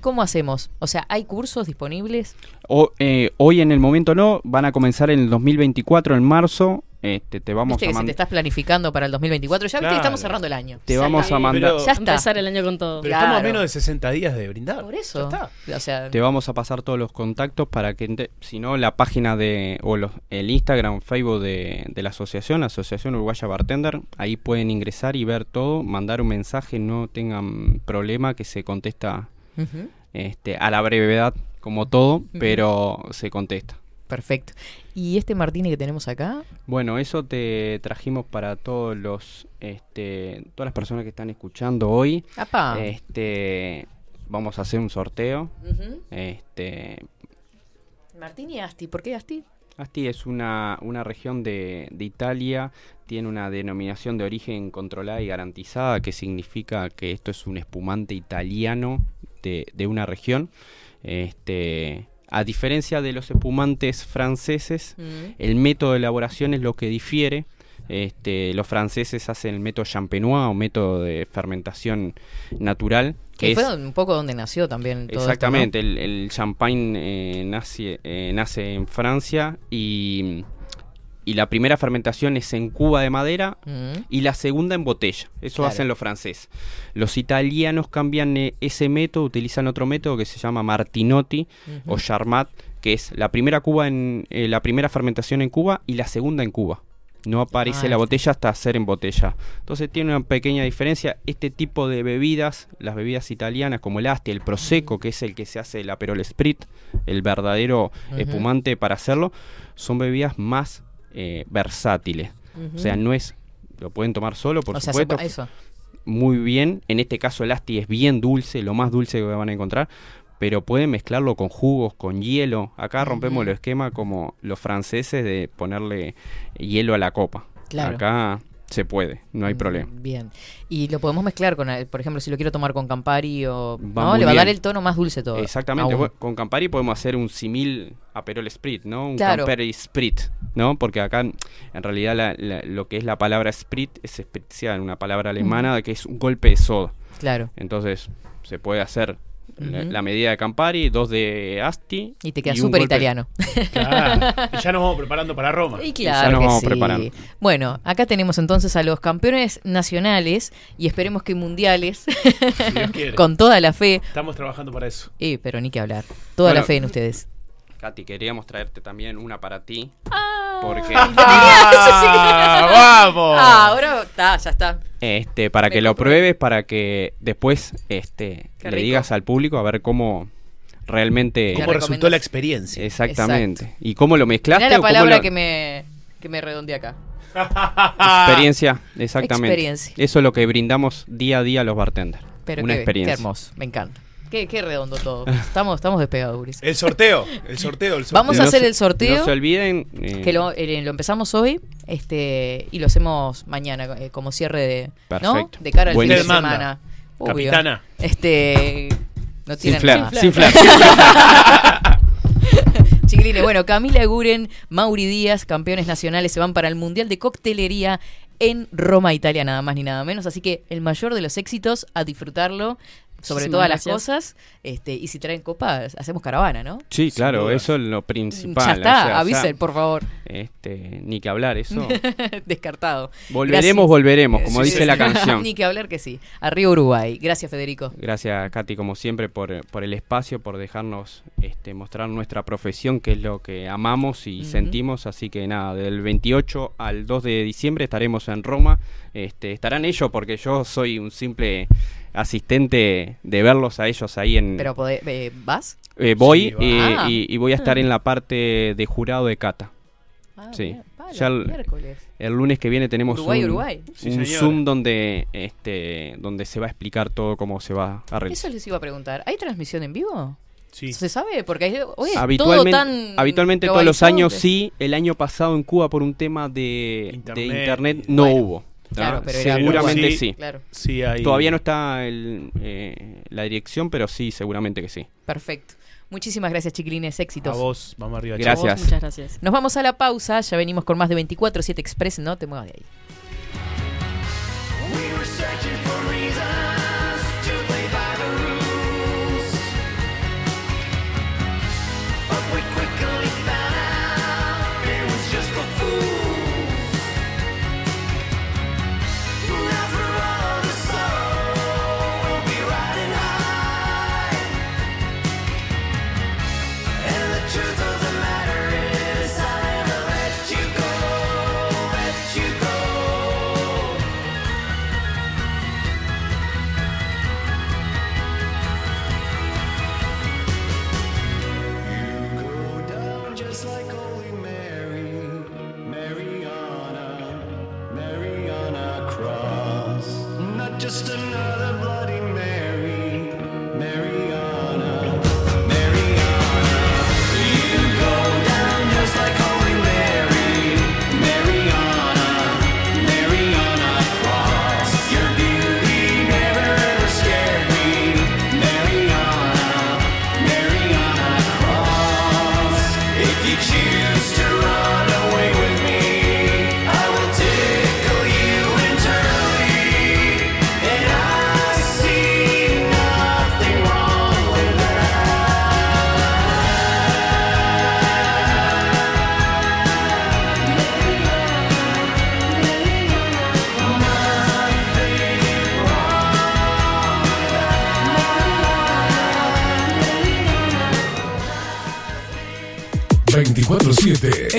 ¿Cómo hacemos? O sea, ¿hay cursos disponibles? O, eh, hoy en el momento no, van a comenzar en el 2024, en marzo. Este, te vamos Viste a que se te mandar. estás planificando para el 2024. Ya viste que estamos cerrando el año. Te Ya vamos está. a mandar. Pero- Ya está. Empezar el año con todo. Pero Claro. estamos a menos de 60 días de brindar. Por eso. Ya está. O sea, Te vamos a pasar todos los contactos para que, si no, la página de, o los, el Instagram, Facebook de, de la asociación, la Asociación Uruguaya Bartender, ahí pueden ingresar y ver todo, mandar un mensaje, no tengan problema que se contesta ujú, este, a la brevedad, como todo, pero se contesta. Perfecto. ¿Y este martini que tenemos acá? Bueno, eso te trajimos para todos los, este, todas las personas que están escuchando hoy. ¡Apa! Este, vamos a hacer un sorteo. Ujú. Este, Martini Asti, ¿por qué Asti? Asti es una, una región de, de Italia, tiene una denominación de origen controlada y garantizada, que significa que esto es un espumante italiano de, de una región. Este, a diferencia de los espumantes franceses, Mm. el método de elaboración es lo que difiere. Este, los franceses hacen el método champenois o método de fermentación natural, que Que es fue un poco donde nació también todo Exactamente, el, el champagne eh, nace, eh, nace en Francia y, y la primera fermentación es en cuba de madera. Mm. y la segunda en botella. Eso Claro. hacen los franceses. Los italianos cambian eh, ese método, utilizan otro método que se llama Martinotti o Charmat, que es la primera cuba en eh, la primera fermentación en Cuba y la segunda en Cuba. No aparece Ah, la botella hasta hacer en botella. Entonces tiene una pequeña diferencia. Este tipo de bebidas, las bebidas italianas como el Asti, el Prosecco, que es el que se hace el Aperol Sprit, el verdadero espumante para hacerlo, son bebidas más eh, versátiles. O sea, no es... Lo pueden tomar solo, por o sea, supuesto. se- eso. Muy bien. En este caso el Asti es bien dulce, lo más dulce que van a encontrar. Pero pueden mezclarlo con jugos, con hielo. Acá rompemos el esquema como los franceses de ponerle hielo a la copa. Claro. Acá se puede, no hay Mm, problema. Bien. Y lo podemos mezclar con, por ejemplo, si lo quiero tomar con Campari o... Va ¿no? Le va a dar el tono más dulce todo. Exactamente. aún. bueno, Con Campari podemos hacer un simil Aperol Sprit, ¿no? Un Claro. Campari Sprit, ¿no? Porque acá en realidad la- la- lo que es la palabra Sprit es especial, una palabra alemana que es un golpe de soda. Claro. Entonces se puede hacer la, medida de Campari, dos de Asti. Y te queda súper italiano. Claro. Y ya nos vamos preparando para Roma. Y ya claro nos que vamos sí. preparando. Bueno, acá tenemos entonces a los campeones nacionales y esperemos que mundiales, Si Dios quiere. con toda la fe. Estamos trabajando para eso. Eh, pero ni que hablar. Toda la fe en ustedes. Katy, queríamos traerte también una para ti. Ah, Porque ¡Ah, ¡Vamos! Ah, ahora está, ya está. Este, para Me que lo compro. pruebes, para que después este, Qué le rico. digas al público a ver cómo realmente. ¿Cómo ¿Qué resultó la experiencia? Exactamente. ¿Y cómo lo mezclaste? Mirá la palabra lo- que me, que me redondeé acá. Experiencia, exactamente. Experiencia. Eso es lo que brindamos día a día a los bartenders. Pero una qué, experiencia. qué hermoso, me encanta. Qué, qué redondo todo. Estamos, estamos despegados, Ulises. El sorteo, el sorteo, el sorteo. Vamos a No hacer se- el sorteo. No se olviden. eh, Que lo, eh, lo empezamos hoy este y lo hacemos mañana eh, como cierre de, ¿no? Perfecto. de cara al fin de semana. Obvio. Capitana. Este no sin tienen flar, nada. sin flar. Chiquilines, bueno, Camila Guren, Mauri Díaz, campeones nacionales, se van para el Mundial de Coctelería en Roma, Italia, nada más ni nada menos. Así que el mayor de los éxitos, a disfrutarlo, sobre todas las cosas. este Y si traen copas, hacemos caravana, ¿no? Sí, Sin claro, duda. eso es lo principal. ya o está, sea, avisen, ya, por favor. este, ni que hablar, eso. Descartado. Volveremos, Gracias. volveremos, como Sí, dice sí, la sí. canción. Ni que hablar que sí. Arriba Uruguay. Gracias, Federico. Gracias, Katy, como siempre, por, por el espacio, por dejarnos este, mostrar nuestra profesión, que es lo que amamos y sentimos. Así que nada, del 28 al 2 de diciembre estaremos en Roma. Este, estarán ellos, porque yo soy un simple asistente de verlos a ellos ahí en... Pero eh, ¿vas? Eh, voy Sí, va. eh, Ah. y, y voy a estar en la parte de jurado de cata. Ah, Sí. bien. Palo, Ya el- lunes que viene tenemos Uruguay, un, Uruguay. Zoom donde, este, donde se va a explicar todo cómo se va a realizar. Eso les iba a preguntar. ¿Hay transmisión en vivo? Sí. ¿Se sabe? Porque hay- hoy es todo Habitualmente, tan habitualmente todos los años sí, el año pasado en Cuba por un tema de internet, de Internet. internet no Bueno, hubo. Claro, pero era seguramente Sí. sí. Claro, Sí, hay... Todavía no está el, eh, la dirección, pero sí, seguramente que sí. perfecto. Muchísimas gracias, chiquilines. A Éxitos. vos, vamos arriba. Gracias. A vos, muchas gracias. Nos vamos a la pausa. Ya venimos con más de 24-7 Express. No te muevas de ahí.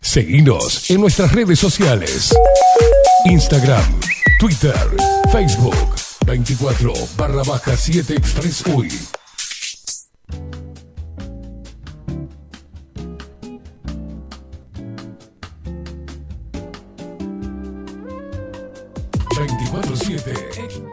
Seguinos en nuestras redes sociales. Instagram, Twitter, Facebook, 24 barra baja 7 Express UI. Veinticuatro siete.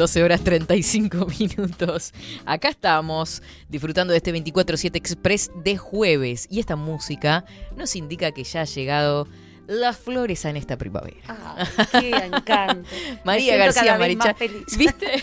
12 horas 35 minutos. Acá estamos disfrutando de este 24-7 Express de jueves. Y esta música nos indica que ya ha llegado las flores en esta primavera. Ah, qué encanto. María García cada vez Maricha. más feliz. ¿Viste?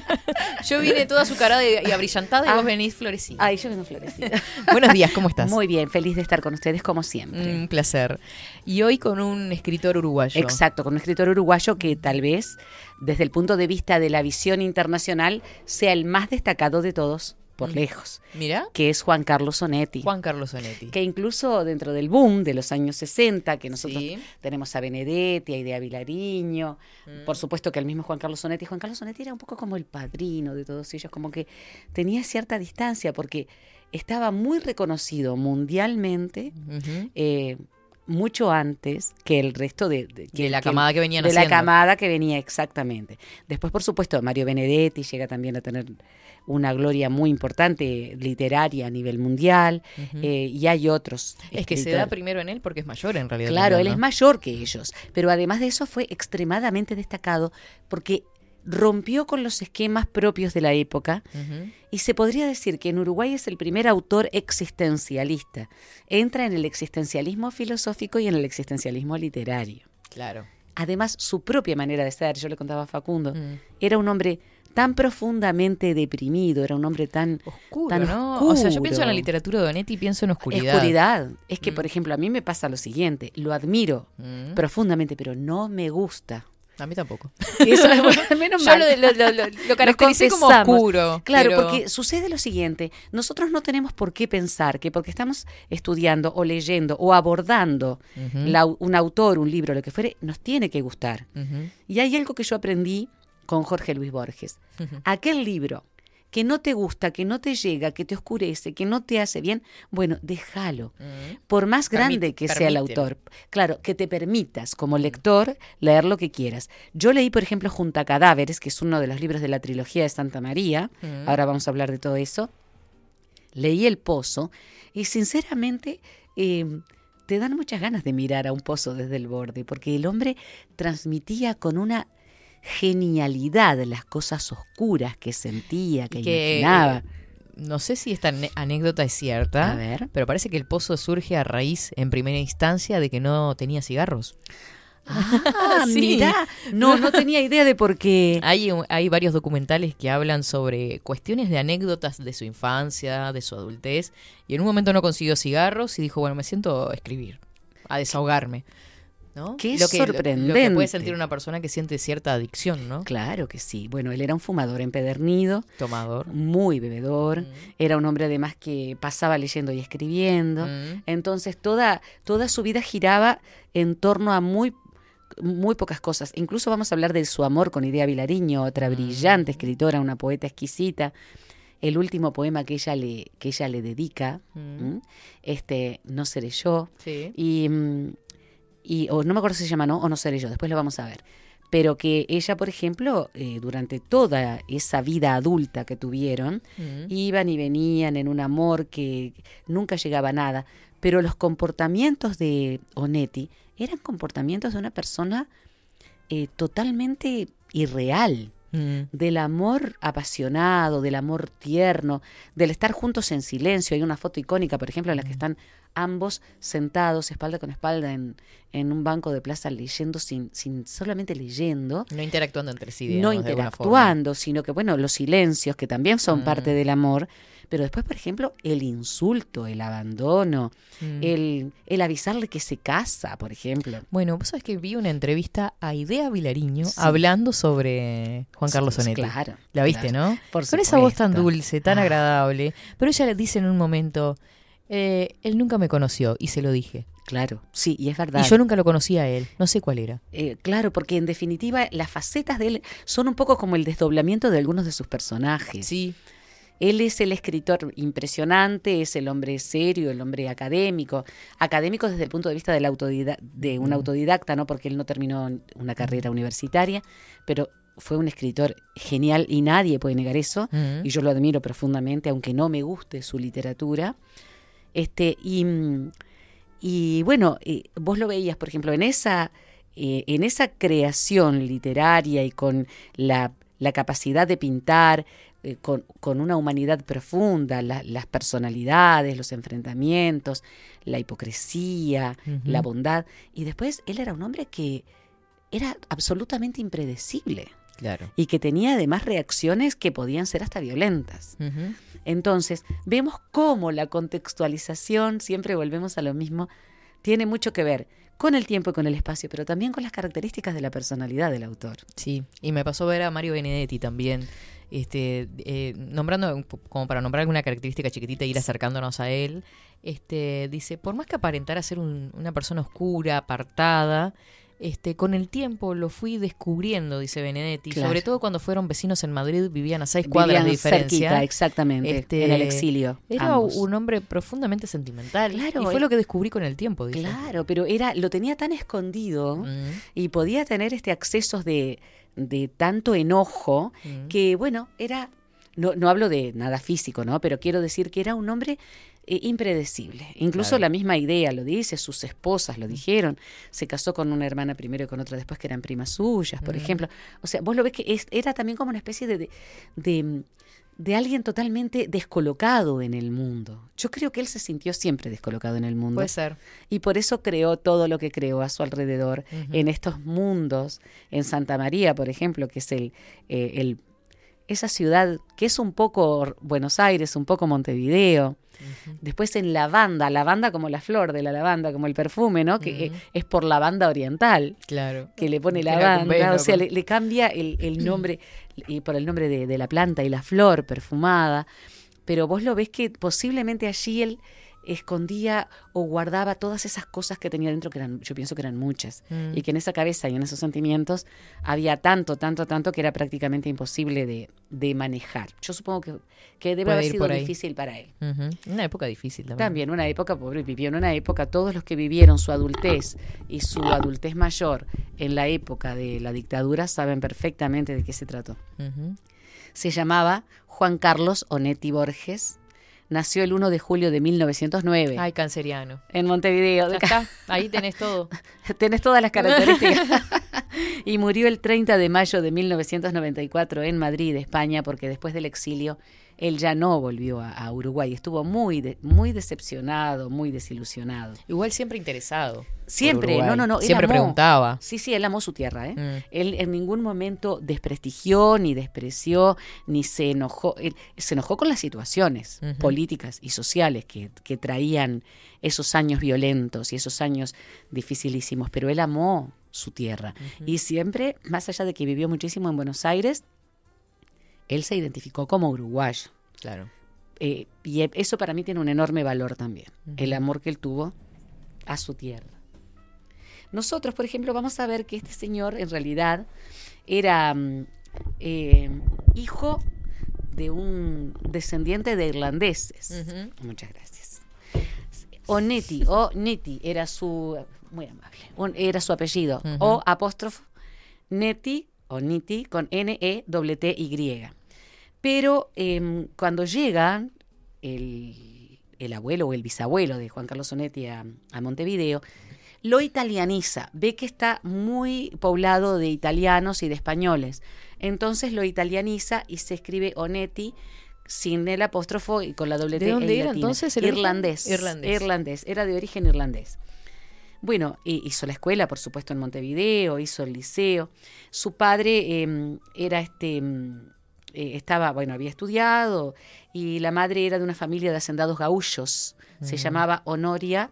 Yo vine toda azucarada y y abrillantada y Ah. vos venís florecida. Ay, yo vengo florecida. Buenos días, ¿cómo estás? Muy bien, feliz de estar con ustedes como siempre. Un placer. Y hoy con un escritor uruguayo. Exacto, con un escritor uruguayo que tal vez, desde el punto de vista de la visión internacional, sea el más destacado de todos, por Mm. lejos, Mira, que es Juan Carlos Sonetti. Juan Carlos Sonetti. Que incluso dentro del boom de los años 60, que nosotros Sí. tenemos a Benedetti, a Idea Vilariño, Mm. por supuesto que el mismo Juan Carlos Sonetti. Juan Carlos Sonetti era un poco como el padrino de todos ellos, como que tenía cierta distancia porque estaba muy reconocido mundialmente eh, mucho antes que el resto de, de, que- De la que- camada que venían de la camada que venía exactamente. Después, por supuesto, Mario Benedetti llega también a tener una gloria muy importante literaria a nivel mundial eh, y hay otros. Es que se da primero en él porque es mayor en realidad. Claro, él es mayor que ellos, pero además de eso fue extremadamente destacado porque rompió con los esquemas propios de la época y se podría decir que en Uruguay es el primer autor existencialista. Entra en el existencialismo filosófico y en el existencialismo literario. Claro. Además, su propia manera de ser, yo le contaba a Facundo, Mm. era un hombre tan profundamente deprimido, era un hombre tan Oscuro, tan ¿no? O sea, yo pienso en la literatura de Donetti y pienso en oscuridad. Oscuridad. Es que, Mm. por ejemplo, a mí me pasa lo siguiente, lo admiro Mm. profundamente, pero no me gusta. A mí tampoco. Eso es menos Yo mal. lo, lo, lo, lo- lo caractericé como oscuro. Claro, pero- porque sucede lo siguiente, nosotros no tenemos por qué pensar que porque estamos estudiando o leyendo o abordando la- un autor, un libro, lo que fuere, nos tiene que gustar. Y hay algo que yo aprendí con Jorge Luis Borges. Aquel libro que no te gusta, que no te llega, que te oscurece, que no te hace bien, bueno, déjalo. Mm. Por más grande Permite- que sea el autor, claro, que te permitas como lector leer lo que quieras. Yo leí, por ejemplo, Junta a Cadáveres, que es uno de los libros de la trilogía de Santa María. Mm. Ahora vamos a hablar de todo eso. Leí El Pozo y sinceramente eh, te dan muchas ganas de mirar a un pozo desde el borde, porque el hombre transmitía con una genialidad las cosas oscuras que sentía, que, imaginaba. No sé si esta anécdota es cierta, A ver. pero parece que el pozo surge a raíz, en primera instancia, de que no tenía cigarros. Ah, sí. mira, no, no tenía idea de por qué. Hay, hay varios documentales que hablan sobre cuestiones de anécdotas de su infancia, de su adultez, y en un momento no consiguió cigarros y dijo, bueno, me siento a escribir, a desahogarme. ¿No? Qué lo que, lo- Lo, que sorprendente. puede sentir una persona que siente cierta adicción, ¿no? Claro que sí. Bueno, él era un fumador empedernido, Tomador. muy bebedor, Mm. era un hombre además que pasaba leyendo y escribiendo. Mm. Entonces toda, toda su vida giraba en torno a muy muy pocas cosas. Incluso vamos a hablar de su amor con Idea Vilariño, otra brillante escritora, una poeta exquisita. El último poema que ella le, que ella le dedica, Mm. este, No seré yo. Sí. Y, mm, y o no me acuerdo si se llama No o No seré yo, después lo vamos a ver. Pero que ella, por ejemplo, eh, durante toda esa vida adulta que tuvieron, Mm. iban y venían en un amor que nunca llegaba a nada, pero los comportamientos de Onetti eran comportamientos de una persona eh, totalmente irreal, Mm. del amor apasionado, del amor tierno, del estar juntos en silencio. Hay una foto icónica, por ejemplo, en la que están ambos sentados, espalda con espalda, en, en un banco de plaza leyendo, sin, sin solamente leyendo, No interactuando entre sí, no digamos, de forma. interactuando, sino que, bueno, los silencios, que también son Mm. parte del amor, pero después, por ejemplo, el insulto, el abandono, Mm. el, el avisarle que se casa, por ejemplo. Bueno, vos sabés que vi una entrevista a Idea Vilariño Sí. hablando sobre Juan Carlos Sí, Sonetti. Claro. La viste, claro. ¿no? Por Con esa voz tan dulce, tan Ah. agradable. Pero ella le dice en un momento, eh, él nunca me conoció y se lo dije. Claro, sí, y es verdad. Y yo nunca lo conocía a él, no sé cuál era. Eh, claro, porque en definitiva las facetas de él son un poco como el desdoblamiento de algunos de sus personajes. Sí, Él es el escritor impresionante, es el hombre serio, el hombre académico. Académico desde el punto de vista del autodida- de un autodidacta, ¿no? Porque él no terminó una carrera universitaria, pero fue un escritor genial y nadie puede negar eso. Mm. Y yo lo admiro profundamente, aunque no me guste su literatura. Este, y, y bueno, eh, vos lo veías, por ejemplo, en esa, eh, en esa creación literaria y con la, la capacidad de pintar eh, con, con una humanidad profunda, la- las personalidades, los enfrentamientos, la hipocresía, la bondad. Y después él era un hombre que era absolutamente impredecible Claro. y que tenía además reacciones que podían ser hasta violentas. Entonces, vemos cómo la contextualización, siempre volvemos a lo mismo, tiene mucho que ver con el tiempo y con el espacio, pero también con las características de la personalidad del autor. Sí, y me pasó ver a Mario Benedetti también, este, eh, nombrando, como para nombrar alguna característica chiquitita e ir acercándonos a él, este, dice, por más que aparentara ser un- una persona oscura, apartada, este, con el tiempo lo fui descubriendo, dice Benedetti, Claro. sobre todo cuando fueron vecinos en Madrid, vivían a seis cuadras de Vivían diferencia. cerquita, exactamente, Este, en el exilio. Era ambos. un hombre profundamente sentimental Claro, y fue eh, lo que descubrí con el tiempo, dice. Claro, pero era, lo tenía tan escondido Mm, y podía tener este accesos de, de tanto enojo mm. que, bueno, era, no, no hablo de nada físico, ¿no? Pero quiero decir que era un hombre eh, impredecible. Incluso Claro. la misma idea lo dice, sus esposas lo dijeron. Se casó con una hermana primero y con otra después que eran primas suyas, por Mm. ejemplo. O sea, vos lo ves que es- era también como una especie de, de, de- de alguien totalmente descolocado en el mundo. Yo creo que él se sintió siempre descolocado en el mundo. Puede ser. Y por eso creó todo lo que creó a su alrededor en estos mundos. En Santa María, por ejemplo, que es el, eh, el- esa ciudad que es un poco Buenos Aires, un poco Montevideo. Después en lavanda, lavanda como la flor de la lavanda, como el perfume, ¿no? Que eh, es por lavanda oriental, Claro. que le pone lavanda, convenio o sea, le, le cambia el, el nombre y por el nombre de, de la planta y la flor perfumada. Pero vos lo ves que posiblemente allí él escondía o guardaba todas esas cosas que tenía dentro, que eran, yo pienso que eran muchas, Mm. y que en esa cabeza y en esos sentimientos había tanto, tanto, tanto que era prácticamente imposible de, de manejar. Yo supongo que, que debe Puede haber sido difícil para él. Una época difícil también. También una época, pobre, vivió en una época, todos los que vivieron su adultez y su adultez mayor en la época de la dictadura saben perfectamente de qué se trató. Se llamaba Juan Carlos Onetti Borges, nació el 1 de julio de 1909 Ay, canceriano. en Montevideo. Ya está, ahí tenés todo. Tenés todas las características. y murió el 30 de mayo de 1994 en Madrid, España, porque después del exilio él ya no volvió a, a Uruguay. Estuvo muy, de- muy decepcionado, muy desilusionado. Igual siempre interesado. Siempre, no, no, no. Siempre amó. preguntaba. Sí, sí, él amó su tierra, ¿eh? Mm. Él en ningún momento desprestigió, ni despreció, ni se enojó. Él se enojó con las situaciones políticas y sociales que, que traían esos años violentos y esos años dificilísimos, pero él amó su tierra. Y siempre, más allá de que vivió muchísimo en Buenos Aires, él se identificó como uruguayo. Claro. Eh, y e- eso para mí tiene un enorme valor también, el amor que él tuvo a su tierra. Nosotros, por ejemplo, vamos a ver que este señor en realidad era mm, eh, hijo de un descendiente de irlandeses. Muchas gracias. Onetti, o Neti era su, muy amable, un- era su apellido, o apóstrofo, Neti, o Niti, con N-E-T-T-Y. Pero em, cuando llegan el, el abuelo o el bisabuelo de Juan Carlos Onetti a, a Montevideo, lo italianiza, ve que está muy poblado de italianos y de españoles. Entonces lo italianiza y se escribe Onetti sin el apóstrofo y con la doble ¿De T dónde en era entonces el irlandés, Irlandés. irlandés, era de origen irlandés. Bueno, hi- hizo la escuela, por supuesto, en Montevideo, hizo el liceo. Su padre eh, era este, mm, eh, estaba, bueno, había estudiado y la madre era de una familia de hacendados gaullos. Se Mm. llamaba Honoria,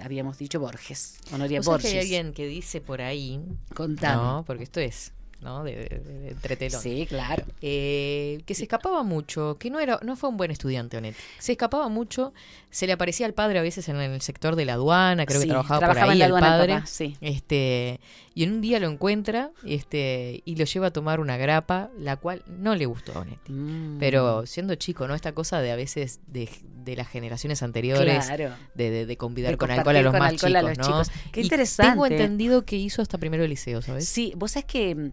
habíamos dicho Borges. Honoria ¿Vos sabés Borges. que hay alguien que dice por ahí, Contame. no, porque esto es, ¿no? De, de, de- de entretelón. Sí, claro. Eh, que se escapaba mucho, que no era, no fue un buen estudiante, Onetti. Se escapaba mucho, se le aparecía al padre a veces en el sector de la aduana, creo Sí, que trabajaba, trabajaba por ahí en la el aduana el padre. papá, sí. Este, y en un día lo encuentra, este, y lo lleva a tomar una grapa, la cual no le gustó a Onetti. Mm. Pero siendo chico, ¿no? Esta cosa de a veces de, de las generaciones anteriores, Claro. de, de, de convidar con alcohol a los con más chicos, a los ¿no? chicos. Qué Y interesante. Tengo entendido que hizo hasta primero el liceo, ¿sabes? Sí, vos sabés que mm,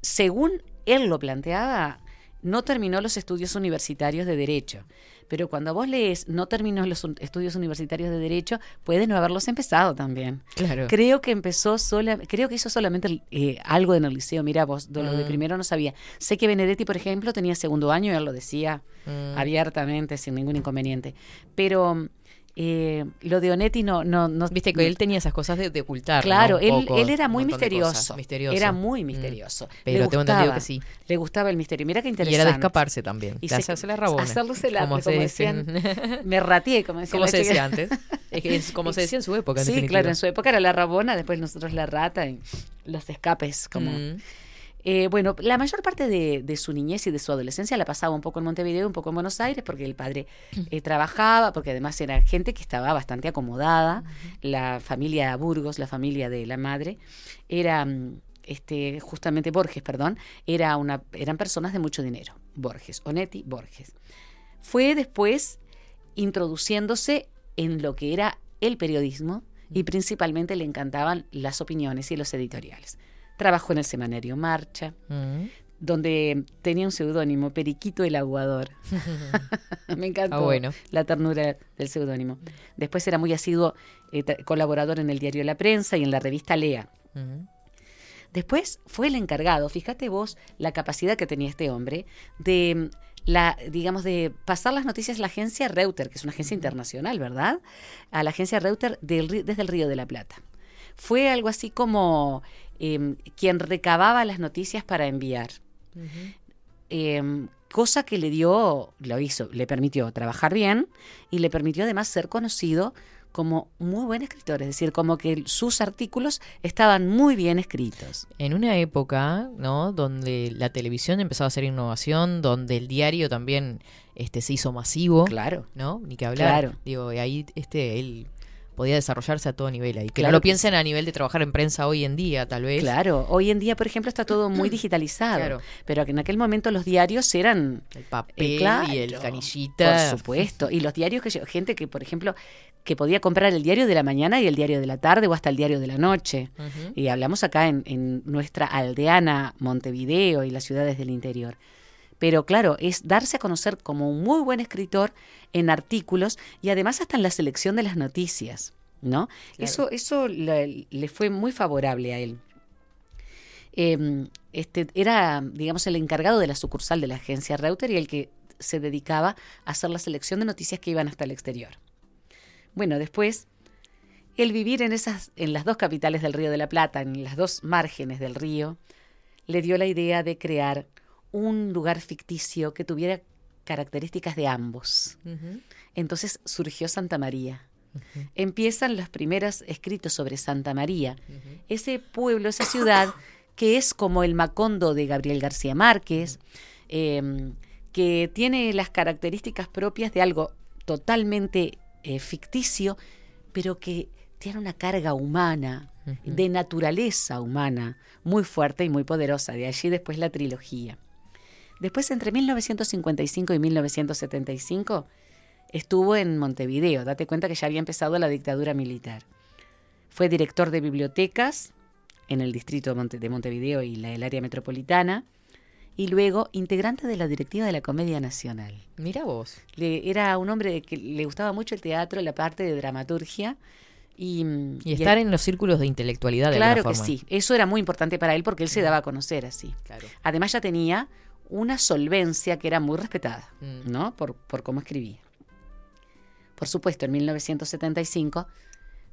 según él lo planteaba, no terminó los estudios universitarios de Derecho, Pero cuando vos lees, no terminó los estudios universitarios de Derecho, puede no haberlos empezado también. Claro. Creo que empezó sola, creo que hizo solamente eh, algo en el liceo. Mira vos, de lo de Mm. primero no sabía. Sé que Benedetti, por ejemplo, tenía segundo año él lo decía Mm. abiertamente, sin ningún inconveniente. Pero eh, lo de Onetti no, no, no. Viste que él tenía esas cosas de, de ocultar. Claro, él, era muy misterioso. misterioso. Era muy Mm. misterioso. Pero Le tengo entendido gustaba, que sí. Le gustaba el misterio. Mira qué Y interesante. era de escaparse también. Y de se- hacerse la rabona. hacerse la- como, se decían. Me rateé, como decía Como se decía antes. Es que es como se decía en su época, en Sí, definitiva. claro, en su época era la rabona, después nosotros la rata y los escapes. como Mm. Eh, Bueno, la mayor parte de, de su niñez y de su adolescencia la pasaba un poco en Montevideo, un poco en Buenos Aires, porque el padre eh, trabajaba, porque además era gente que estaba bastante acomodada. La familia Burgos, la familia de la madre, era mm, este, justamente Borges, perdón, era una, eran personas de mucho dinero. Borges, Onetti, Borges. Fue después introduciéndose en lo que era el periodismo y principalmente le encantaban las opiniones y los editoriales. Trabajó en el semanario Marcha, Mm. donde tenía un seudónimo, Periquito el Aguador. Me encantó Ah, bueno. la ternura del seudónimo. Después era muy asiduo eh, colaborador en el diario La Prensa y en la revista Lea. Mm. Después fue el encargado, fíjate vos la capacidad que tenía este hombre de mm, la digamos de pasar las noticias a la agencia Reuter, que es una agencia internacional, ¿verdad? A la agencia Reuter del desde el Río de la Plata. Fue algo así como em, quien recababa las noticias para enviar. Em, cosa que le dio, lo hizo, le permitió trabajar bien y le permitió además ser conocido como muy buen escritor, es decir, como que sus artículos estaban muy bien escritos. En una época, ¿no? Donde la televisión empezaba a hacer innovación, donde el diario también este, se hizo masivo. Claro. ¿No? Ni que hablar. Claro. Digo, ahí este, él podía desarrollarse a todo nivel ahí. Que Claro no lo que piensen a nivel de trabajar en prensa hoy en día, tal vez. Claro, hoy en día, por ejemplo, está todo muy digitalizado, Claro. pero que en aquel momento los diarios eran El papel Eh, claro, y el canillita. Por supuesto. Y los diarios que gente que, por ejemplo, que podía comprar el diario de la mañana y el diario de la tarde o hasta el diario de la noche. Y hablamos acá en, en nuestra aldeana Montevideo y las ciudades del interior. Pero claro, es darse a conocer como un muy buen escritor en artículos y además hasta en la selección de las noticias, ¿no? Claro. Eso, eso le, le fue muy favorable a él. Eh, este, era, digamos, el encargado de la sucursal de la agencia Reuter y el que se dedicaba a hacer la selección de noticias que iban hasta el exterior. Bueno, después, el vivir en, esas, en las dos capitales del Río de la Plata, en las dos márgenes del río, le dio la idea de crear un lugar ficticio que tuviera características de ambos. Entonces surgió Santa María. Empiezan los primeros escritos sobre Santa María, ese pueblo, esa ciudad que es como el Macondo de Gabriel García Márquez, eh, que tiene las características propias de algo totalmente eh, ficticio, pero que tiene una carga humana, de naturaleza humana, muy fuerte y muy poderosa. De allí después la trilogía. Después, entre 1955 y 1975, estuvo en Montevideo. Date cuenta que ya había empezado la dictadura militar. Fue director de bibliotecas en el distrito de, Monte- de Montevideo y la, el área metropolitana. Y luego integrante de la directiva de la Comedia Nacional. Mira vos. Le- era un hombre que le gustaba mucho el teatro, la parte de dramaturgia. Y, Y estar en los círculos de intelectualidad de Claro que sí, eso era muy importante para él porque él se daba a conocer así. Claro. Además ya tenía una solvencia que era muy respetada, Mm. ¿no? Por, por cómo escribía. Por supuesto, en 1975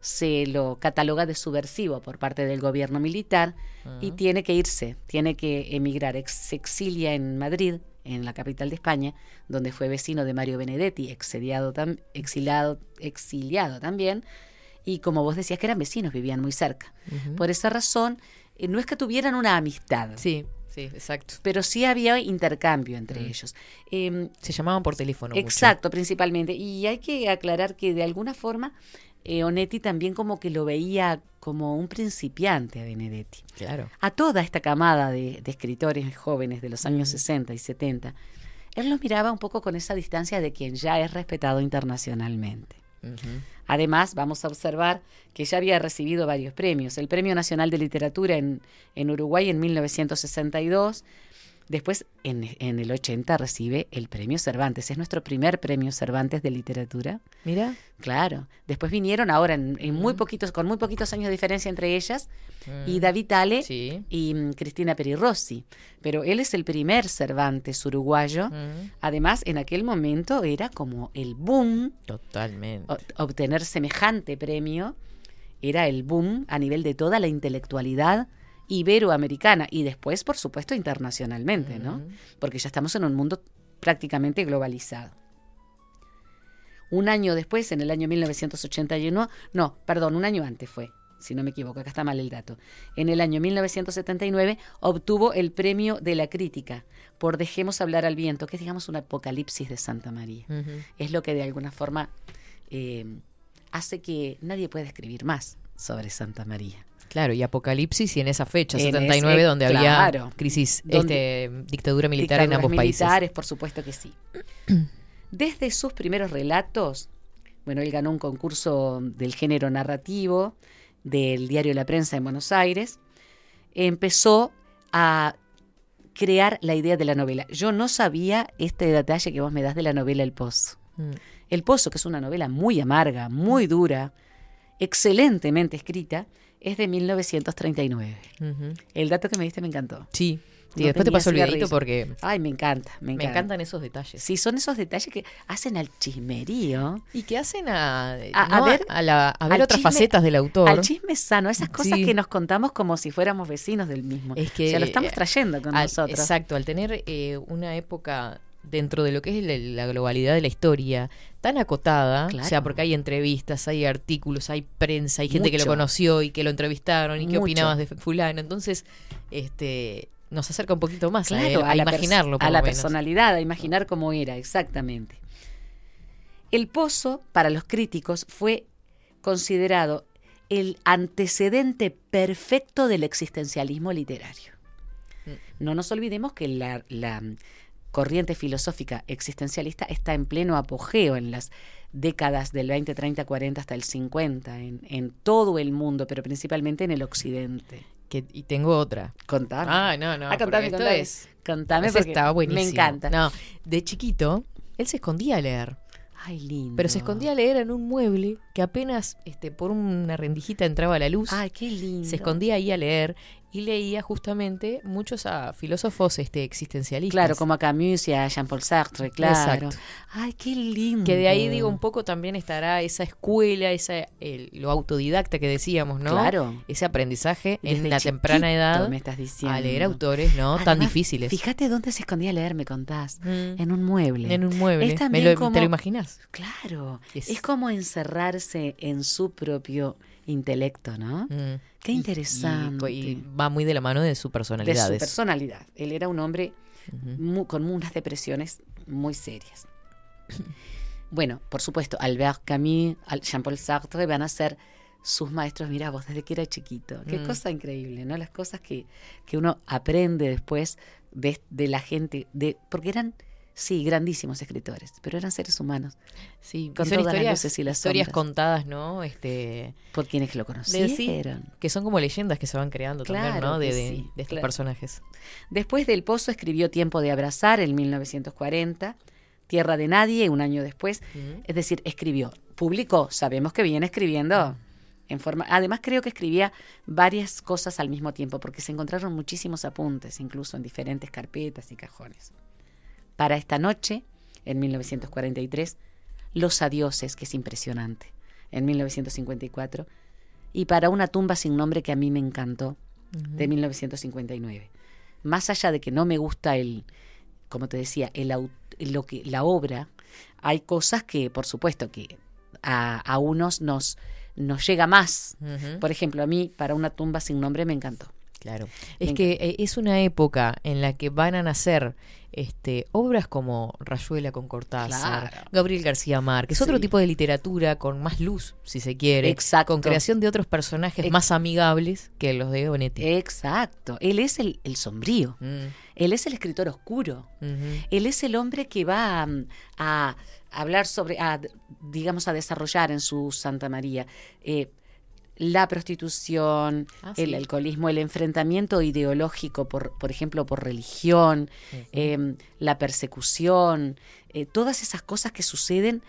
se lo cataloga de subversivo por parte del gobierno militar y Ah. tiene que irse, tiene que emigrar. Ex- se exilia en Madrid, en la capital de España, donde fue vecino de Mario Benedetti, exiliado, tam- exiliado, exiliado también. Y como vos decías que eran vecinos, vivían muy cerca. Por esa razón, eh, no es que tuvieran una amistad, Sí, sí, exacto. pero sí había intercambio entre ellos. Em, Se llamaban por teléfono. mucho. Exacto, principalmente. Y hay que aclarar que de alguna forma eh, Onetti también como que lo veía como un principiante a Benedetti. Claro. A toda esta camada de, de escritores jóvenes de los años 60 y 70, él los miraba un poco con esa distancia de quien ya es respetado internacionalmente. Además, vamos a observar que ya había recibido varios premios. El Premio Nacional de Literatura en, en Uruguay en 1962, Después, en, en el 80, recibe el premio Cervantes. Es nuestro primer premio Cervantes de literatura. Mira. Claro. Después vinieron ahora en, en muy poquitos, con muy poquitos años de diferencia entre ellas, y Mm. David Ale Sí. y mm, Cristina Perirossi. Pero él es el primer Cervantes uruguayo. Mm. Además, en aquel momento era como el boom Totalmente. o- obtener semejante premio era el boom a nivel de toda la intelectualidad iberoamericana y después, por supuesto, internacionalmente, ¿no? Porque ya estamos en un mundo prácticamente globalizado. Un año después, en el año 1981, no, perdón, un año antes fue, si no me equivoco, acá está mal el dato. En el año 1979 obtuvo el premio de la crítica por Dejemos hablar al viento, que es, digamos, un apocalipsis de Santa María es lo que de alguna forma eh, hace que nadie pueda escribir más sobre Santa María. Claro, y Apocalipsis y en esa fecha, En 79, ese- donde claro. había crisis, Donde- este, dictadura militar en ambos países. militares, por supuesto que sí. Desde sus primeros relatos, bueno, él ganó un concurso del género narrativo del diario La Prensa en Buenos Aires, empezó a crear la idea de la novela. Yo no sabía este detalle que vos me das de la novela El Pozo. Mm. El Pozo, que es una novela muy amarga, muy dura, excelentemente escrita, es de 1939. Ujú. El dato que me diste me encantó. Sí. Y No después te paso el videito porque Ay, me encanta, me me encanta. encantan esos detalles. Sí, son esos detalles que hacen al chismerío, Y que hacen a, A- ¿no? a ver- a, la- a ver otras chisme- facetas del autor. al chisme sano, esas cosas Sí. que nos contamos como si fuéramos vecinos del mismo. Es que, o sea, lo estamos eh, trayendo con Al- nosotros. Exacto, al tener eh, una época dentro de lo que es la, la globalidad de la historia tan acotada, o sea, porque hay entrevistas, hay artículos, hay prensa, hay gente que lo conoció y que lo entrevistaron y qué opinabas de fulano, entonces este nos acerca un poquito más a, él, imaginarlo por a la menos. personalidad, a imaginar cómo era, exactamente. El pozo, para los críticos, fue considerado el antecedente perfecto del existencialismo literario. Mm. No nos olvidemos que la, la corriente filosófica existencialista está en pleno apogeo en las décadas del 20, 30, 40 hasta el 50, en, en todo el mundo, pero principalmente en el occidente. Que, y tengo otra. Contame. Ah, no, no. Ah, contame, esto contame. es- Contame porque estaba buenísimo. me encanta. No, de chiquito, él se escondía a leer. Ay, lindo. Pero se escondía a leer en un mueble que apenas este, por una rendijita entraba la luz. Ay, qué lindo. se escondía ahí a leer y leía justamente muchos a filósofos este, existencialistas. Claro, como a Camus y a Jean-Paul Sartre, claro. Exacto. Ay, qué lindo. Que de ahí, digo, un poco también estará esa escuela, esa, el- lo autodidacta que decíamos, ¿no? Claro. Ese aprendizaje Desde en la temprana edad me estás diciendo. a leer autores, ¿no? Tan difíciles. Fíjate dónde se escondía leer, me contás. Mm. En un mueble. En un mueble. Es Me también lo- como- ¿Te lo imaginas? Claro. Es- Es... como encerrarse en su propio intelecto, ¿no? Mm. Qué interesante. Y, y va muy de la mano de su de personalidad. su eso. personalidad. Él era un hombre con unas depresiones muy serias. Bueno, por supuesto, Albert Camus, Jean-Paul Sartre van a ser sus maestros, mira vos, desde que era chiquito. Qué Mm. cosa increíble, ¿no? Las cosas que, que uno aprende después de, de la gente, de porque eran, sí, grandísimos escritores, pero eran seres humanos, Sí, con son todas las historias, luces y las historias sombras. contadas, ¿no? Este, por quienes lo conocieron. sí, que son como leyendas que se van creando también, ¿no? De, que de- sí, de estos claro. personajes. Después del Pozo escribió Tiempo de Abrazar en 1940, Tierra de Nadie un año después, es decir, escribió, publicó, sabemos que viene escribiendo en forma, además creo que escribía varias cosas al mismo tiempo porque se encontraron muchísimos apuntes, incluso en diferentes carpetas y cajones. Para esta noche, en 1943, Los Adioses, que es impresionante, en 1954, y para una tumba sin nombre que a mí me encantó, de 1959. Más allá de que no me gusta el, como te decía, el, lo que, la obra, hay cosas que, por supuesto, que a, a unos nos, nos llega más. Por ejemplo, a mí, para una tumba sin nombre, me encantó. Claro. Es que eh, es una época en la que van a nacer este, obras como Rayuela con Cortázar, Claro. Gabriel García Márquez, otro tipo de literatura con más luz, si se quiere, Exacto. con creación de otros personajes Ex- más amigables que los de Onetti. Exacto. Él es el, el sombrío. Mm, Él es el escritor oscuro. Él es el hombre que va mm, a, hablar sobre, a, digamos, a desarrollar en su Santa María eh, la prostitución, Ah, el alcoholismo, el enfrentamiento ideológico, por, por ejemplo, por religión, eh, la persecución, eh, todas esas cosas que suceden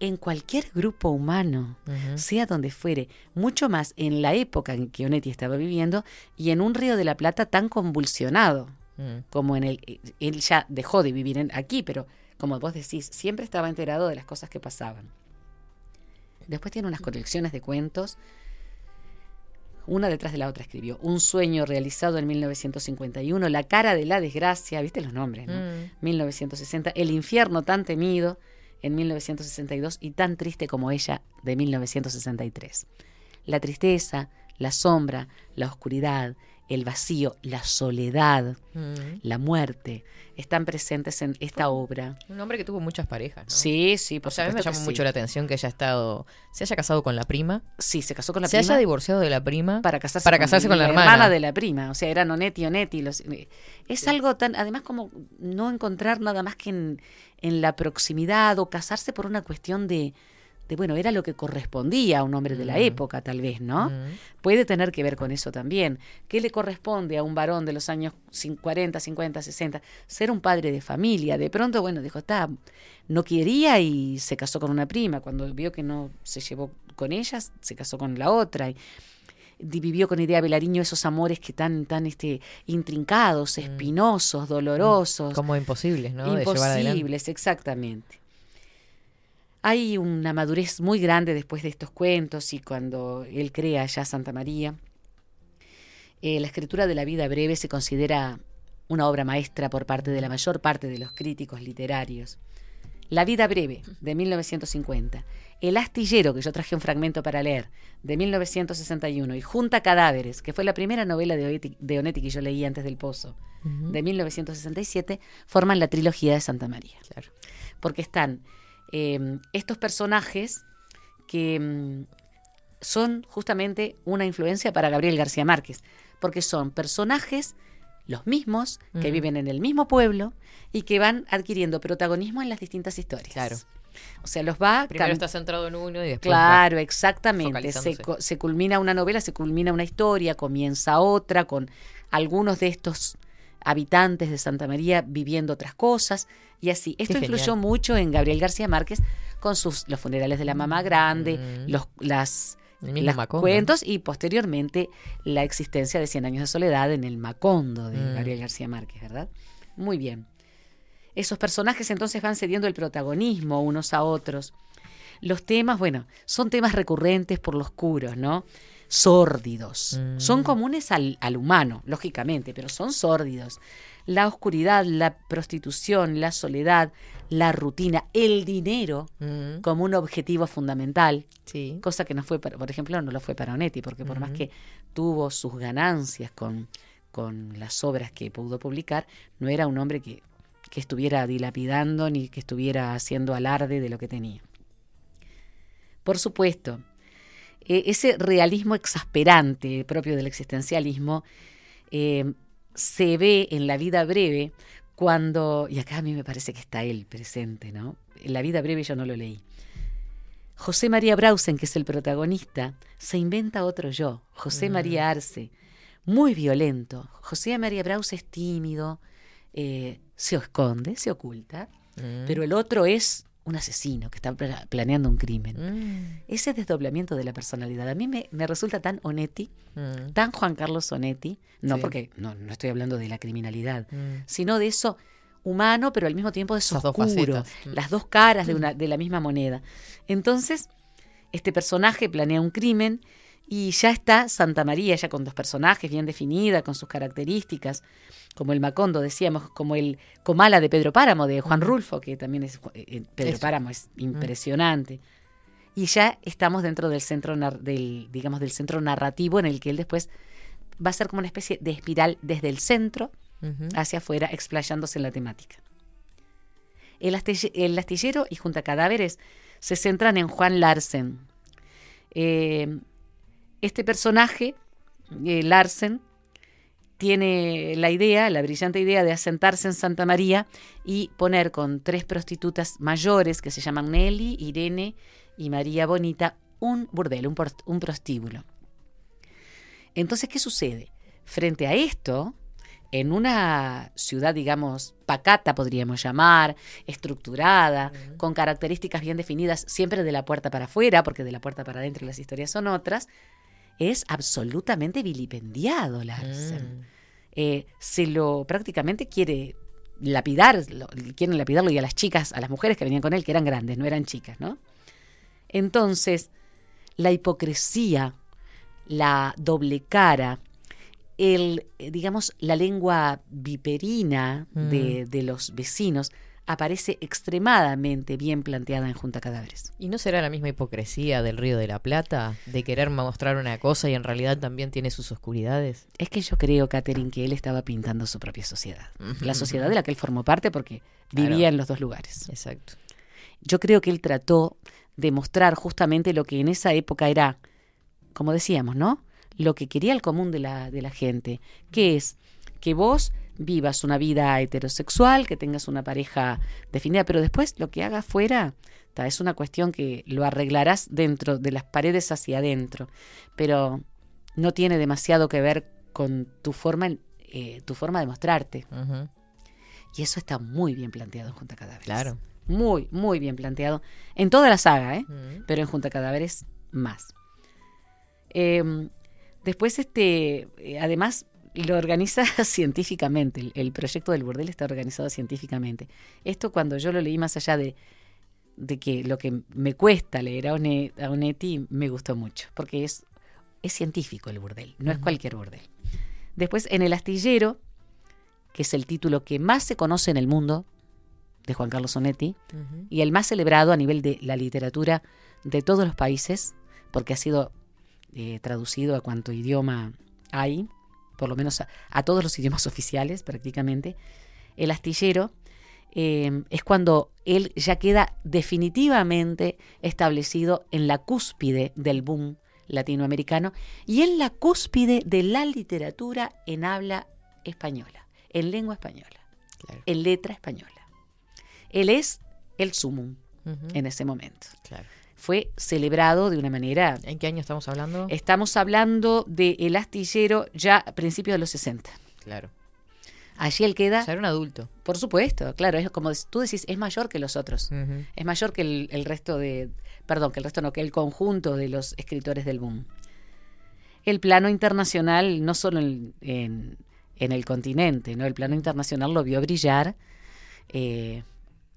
en cualquier grupo humano, sea donde fuere, mucho más en la época en que Onetti estaba viviendo y en un Río de la Plata tan convulsionado Mm. como en el... Él ya dejó de vivir en- aquí, pero como vos decís, siempre estaba enterado de las cosas que pasaban. Después tiene unas colecciones de cuentos, una detrás de la otra escribió. Un sueño realizado en 1951, La cara de la desgracia, viste los nombres, ¿no? Mm. 1960, El infierno tan temido en 1962 y tan triste como ella de 1963. La tristeza, la sombra, la oscuridad, el vacío, la soledad, Mm. la muerte están presentes en esta obra. Un hombre que tuvo muchas parejas, ¿no? Sí, sí, por O sea, a mí me llamó mucho sí. la atención que haya estado, se haya casado con la prima, Sí, se casó con la se prima haya divorciado de la prima para casarse, para casarse con la hermana. de la prima. O sea, eran Onetti, Onetti. Los, eh, es algo tan, además como no encontrar nada más que en, en la proximidad o casarse por una cuestión de, de, bueno, era lo que correspondía a un hombre de la Mm. época, tal vez, ¿no? Mm. Puede tener que ver con eso también. ¿Qué le corresponde a un varón de los años cin- 40, 50, 60? Ser un padre de familia. De pronto, bueno, dijo, está, no quería y se casó con una prima. Cuando vio que no se llevó con ellas, se casó con la otra. Y vivió con Idea Belariño esos amores que tan, tan este, intrincados, espinosos, dolorosos. Como imposibles, ¿no? De llevar adelante. Imposibles, exactamente. Hay una madurez muy grande después de estos cuentos y cuando él crea ya Santa María. Eh, la escritura de la vida breve se considera una obra maestra por parte de la mayor parte de los críticos literarios. La vida breve, de 1950. El astillero, que yo traje un fragmento para leer, de 1961. Y Junta Cadáveres, que fue la primera novela de Onetti, que yo leí antes del Pozo, de 1967, forman la trilogía de Santa María. Claro. Porque están eh, estos personajes que mm, son justamente una influencia para Gabriel García Márquez, porque son personajes los mismos, que viven en el mismo pueblo y que van adquiriendo protagonismo en las distintas historias. Claro. O sea, los va Primero está centrado en uno y después Claro, exactamente. Se, se culmina una novela, se culmina una historia, comienza otra con algunos de estos habitantes de Santa María viviendo otras cosas y así. Esto influyó mucho en Gabriel García Márquez con sus los funerales de la mamá grande, Mm. los las Macondo. cuentos y posteriormente la existencia de Cien años de soledad en el Macondo de Mm. Gabriel García Márquez, ¿verdad? Muy bien. Esos personajes entonces van cediendo el protagonismo unos a otros. Los temas, bueno, son temas recurrentes por lo oscuros, ¿no? Sórdidos. Mm. Son comunes al, al humano, lógicamente, pero son sórdidos. La oscuridad, la prostitución, la soledad, la rutina, el dinero Mm, como un objetivo fundamental, sí. cosa que no fue, para- por ejemplo, no lo fue para Onetti, porque por más Ujú. que tuvo sus ganancias con, con las obras que pudo publicar, no era un hombre que, que estuviera dilapidando ni que estuviera haciendo alarde de lo que tenía. Por supuesto, eh, ese realismo exasperante propio del existencialismo eh, se ve en la vida breve cuando, y acá a mí me parece que está él presente, ¿no? En la vida breve yo no lo leí. José María Brausen, que es el protagonista, se inventa otro yo, José. María Arce, muy violento. José María Brausen es tímido, eh, se esconde, se oculta, Mm. pero el otro es un asesino que está pla- planeando un crimen. Mm, Ese desdoblamiento de la personalidad a mí me, me resulta tan Onetti, mm, tan Juan Carlos Onetti, no Sí. porque no, no estoy hablando de la criminalidad, mm. sino de eso humano, pero al mismo tiempo de eso dos oscuro, las dos caras de, una, de la misma moneda. Entonces, este personaje planea un crimen y ya está Santa María, ya con dos personajes bien definida, con sus características, como el Macondo, decíamos, como el Comala de Pedro Páramo, de Juan. Rulfo, que también es, eh, Pedro Eso. Páramo es impresionante. Y ya estamos dentro del centro, del, digamos, del centro narrativo en el que él después va a ser como una especie de espiral desde el centro hacia afuera, explayándose en la temática. El, astille- el astillero y Junta Cadáveres se centran en Juan Larsen. Eh, este personaje, eh, Larsen, tiene la idea, la brillante idea de asentarse en Santa María y poner con tres prostitutas mayores que se llaman Nelly, Irene y María Bonita un burdel, un, prostíbulo. Entonces, ¿qué sucede? Frente a esto, en una ciudad, digamos, pacata, podríamos llamar, estructurada, con características bien definidas, siempre de la puerta para afuera, porque de la puerta para adentro las historias son otras, es absolutamente vilipendiado Larsen. Mm. Eh, se lo prácticamente quiere lapidar, lo- quieren lapidarlo y a las chicas, a las mujeres que venían con él, que eran grandes, no eran chicas, ¿no? Entonces, la hipocresía, la doble cara, el, eh, digamos, la lengua viperina de, de los vecinos aparece extremadamente bien planteada en Junta Cadáveres. ¿Y no será la misma hipocresía del Río de la Plata? De querer mostrar una cosa y en realidad también tiene sus oscuridades. Es que yo creo, Catherine, que él estaba pintando su propia sociedad. La sociedad de la que él formó parte porque Claro. vivía en los dos lugares. Exacto. Yo creo que él trató de mostrar justamente lo que en esa época era, como decíamos, ¿no? Lo que quería el común de la, de la gente, que es que vos vivas una vida heterosexual, que tengas una pareja definida, pero después lo que hagas fuera ta, es una cuestión que lo arreglarás dentro de las paredes hacia adentro, pero no tiene demasiado que ver con tu forma, eh, tu forma de mostrarte. Y eso está muy bien planteado en Junta Cadáveres. Claro. Muy, muy bien planteado. En toda la saga, ¿eh? Pero en Junta Cadáveres, más. Eh, después, este, eh, además, lo organiza científicamente. El, el proyecto del burdel está organizado científicamente. Esto cuando yo lo leí más allá de, de que lo que me cuesta leer a, One- a Onetti, me gustó mucho. Porque es, es científico el burdel, no es cualquier burdel. Después, en El Astillero, que es el título que más se conoce en el mundo, de Juan Carlos Onetti, y el más celebrado a nivel de la literatura de todos los países, porque ha sido eh, traducido a cuanto idioma hay, por lo menos a, a todos los idiomas oficiales prácticamente. El astillero eh, es cuando él ya queda definitivamente establecido en la cúspide del boom latinoamericano y en la cúspide de la literatura en habla española, en lengua española, Claro. en letra española. Él es el sumum Ujú. en ese momento. Claro. Fue celebrado de una manera... ¿En qué año estamos hablando? Estamos hablando de El Astillero ya a principios de los 60. Claro. Allí él queda, Ya era un adulto. por supuesto, claro, es como tú decís, es mayor que los otros. Es mayor que el, el resto de, perdón, que el resto no, que el conjunto de los escritores del boom. El plano internacional, no solo en, en- en el continente, ¿no? El plano internacional lo vio brillar eh,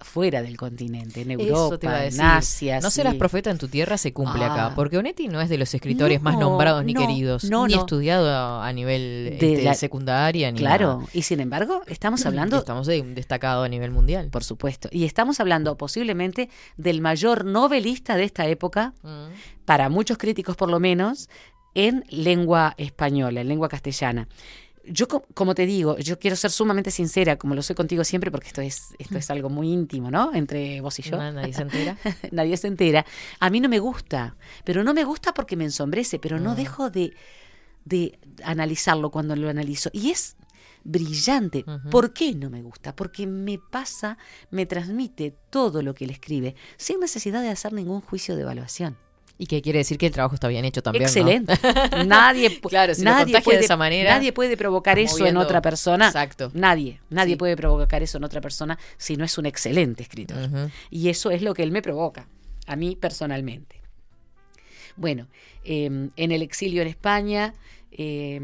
fuera del continente, en Europa, en. Asia. No sí. serás profeta en tu tierra se cumple Ah. acá. Porque Onetti no es de los escritores más No, nombrados ni no, queridos. no, ni estudiado a, nivel De este, la- secundaria. Ni Claro, nada. y sin embargo, estamos hablando Estamos de un destacado a nivel mundial. Por supuesto. Y estamos hablando posiblemente del mayor novelista de esta época, Mm. para muchos críticos por lo menos, en lengua española, en lengua castellana. Yo, co- como te digo, yo quiero ser sumamente sincera, como lo soy contigo siempre, porque esto es, esto es algo muy íntimo, ¿no? Entre vos y yo. Na- Nadie se entera. Nadie se entera. A mí no me gusta, pero no me gusta porque me ensombrece, pero no Mm. dejo de, de analizarlo cuando lo analizo. Y es brillante. ¿Por qué no me gusta? Porque me pasa, me transmite todo lo que él escribe, sin necesidad de hacer ningún juicio de evaluación. Y que quiere decir que el trabajo está bien hecho también. ¿no? Excelente. Nadie, Claro, si nadie contagia de puede, esa manera, nadie puede provocar eso en otra persona. Exacto. Nadie, nadie Sí. puede provocar eso en otra persona si no es un excelente escritor. Y eso es lo que él me provoca, a mí personalmente. Bueno, eh, en el exilio en España eh,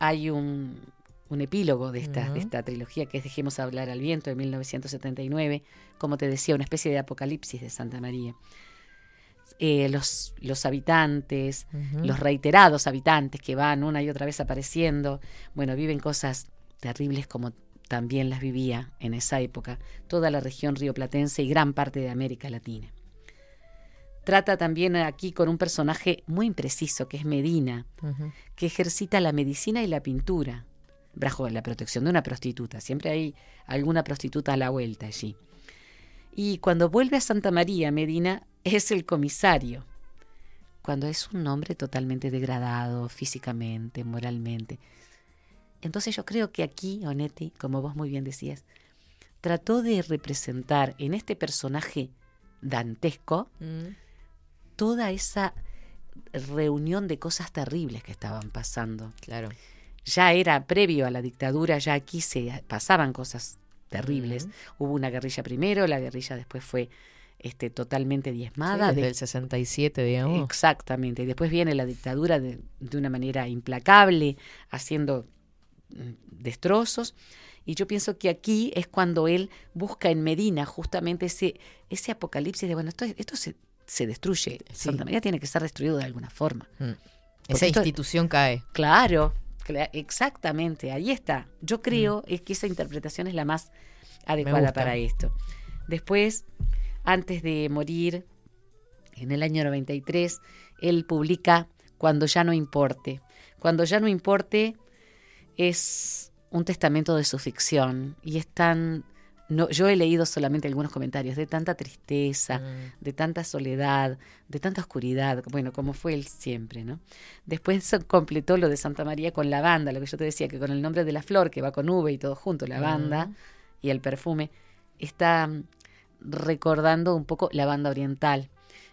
hay un, un epílogo de esta, de esta trilogía que es Dejemos hablar al viento de 1979, como te decía, una especie de apocalipsis de Santa María. Eh, los, los habitantes, los reiterados habitantes que van una y otra vez apareciendo, bueno, viven cosas terribles como también las vivía en esa época toda la región rioplatense y gran parte de América Latina. Trata también aquí con un personaje muy impreciso, que es Medina, que ejercita la medicina y la pintura bajo la protección de una prostituta. Siempre hay alguna prostituta a la vuelta allí. Y cuando vuelve a Santa María, Medina es el comisario. Cuando es un hombre totalmente degradado físicamente, moralmente. Entonces yo creo que aquí, Onetti, como vos muy bien decías, trató de representar en este personaje dantesco Mm. toda esa reunión de cosas terribles que estaban pasando. Claro. Ya era previo a la dictadura, ya aquí se pasaban cosas terribles. Hubo una guerrilla primero, la guerrilla después fue este, totalmente diezmada. desde de- el 67, digamos. Exactamente. Y después viene la dictadura de, de una manera implacable, haciendo mm, destrozos. Y yo pienso que aquí es cuando él busca en Medina justamente ese, ese apocalipsis de, bueno, esto, esto se, se destruye. Santa María tiene que ser destruido de alguna forma. Mm. Esa esto- institución cae. Claro, cla- exactamente, ahí está. Yo creo es que esa interpretación es la más adecuada para esto. Después, antes de morir, en el año 93, él publica Cuando ya no importe. Cuando ya no importe es un testamento de su ficción y es tan... No, yo he leído solamente algunos comentarios de tanta tristeza, de tanta soledad, de tanta oscuridad, bueno, como fue él siempre, ¿no? Después completó lo de Santa María con lavanda, lo que yo te decía, que con el nombre de la flor, que va con V y todo junto, lavanda, y el perfume, está mm, recordando un poco la banda oriental.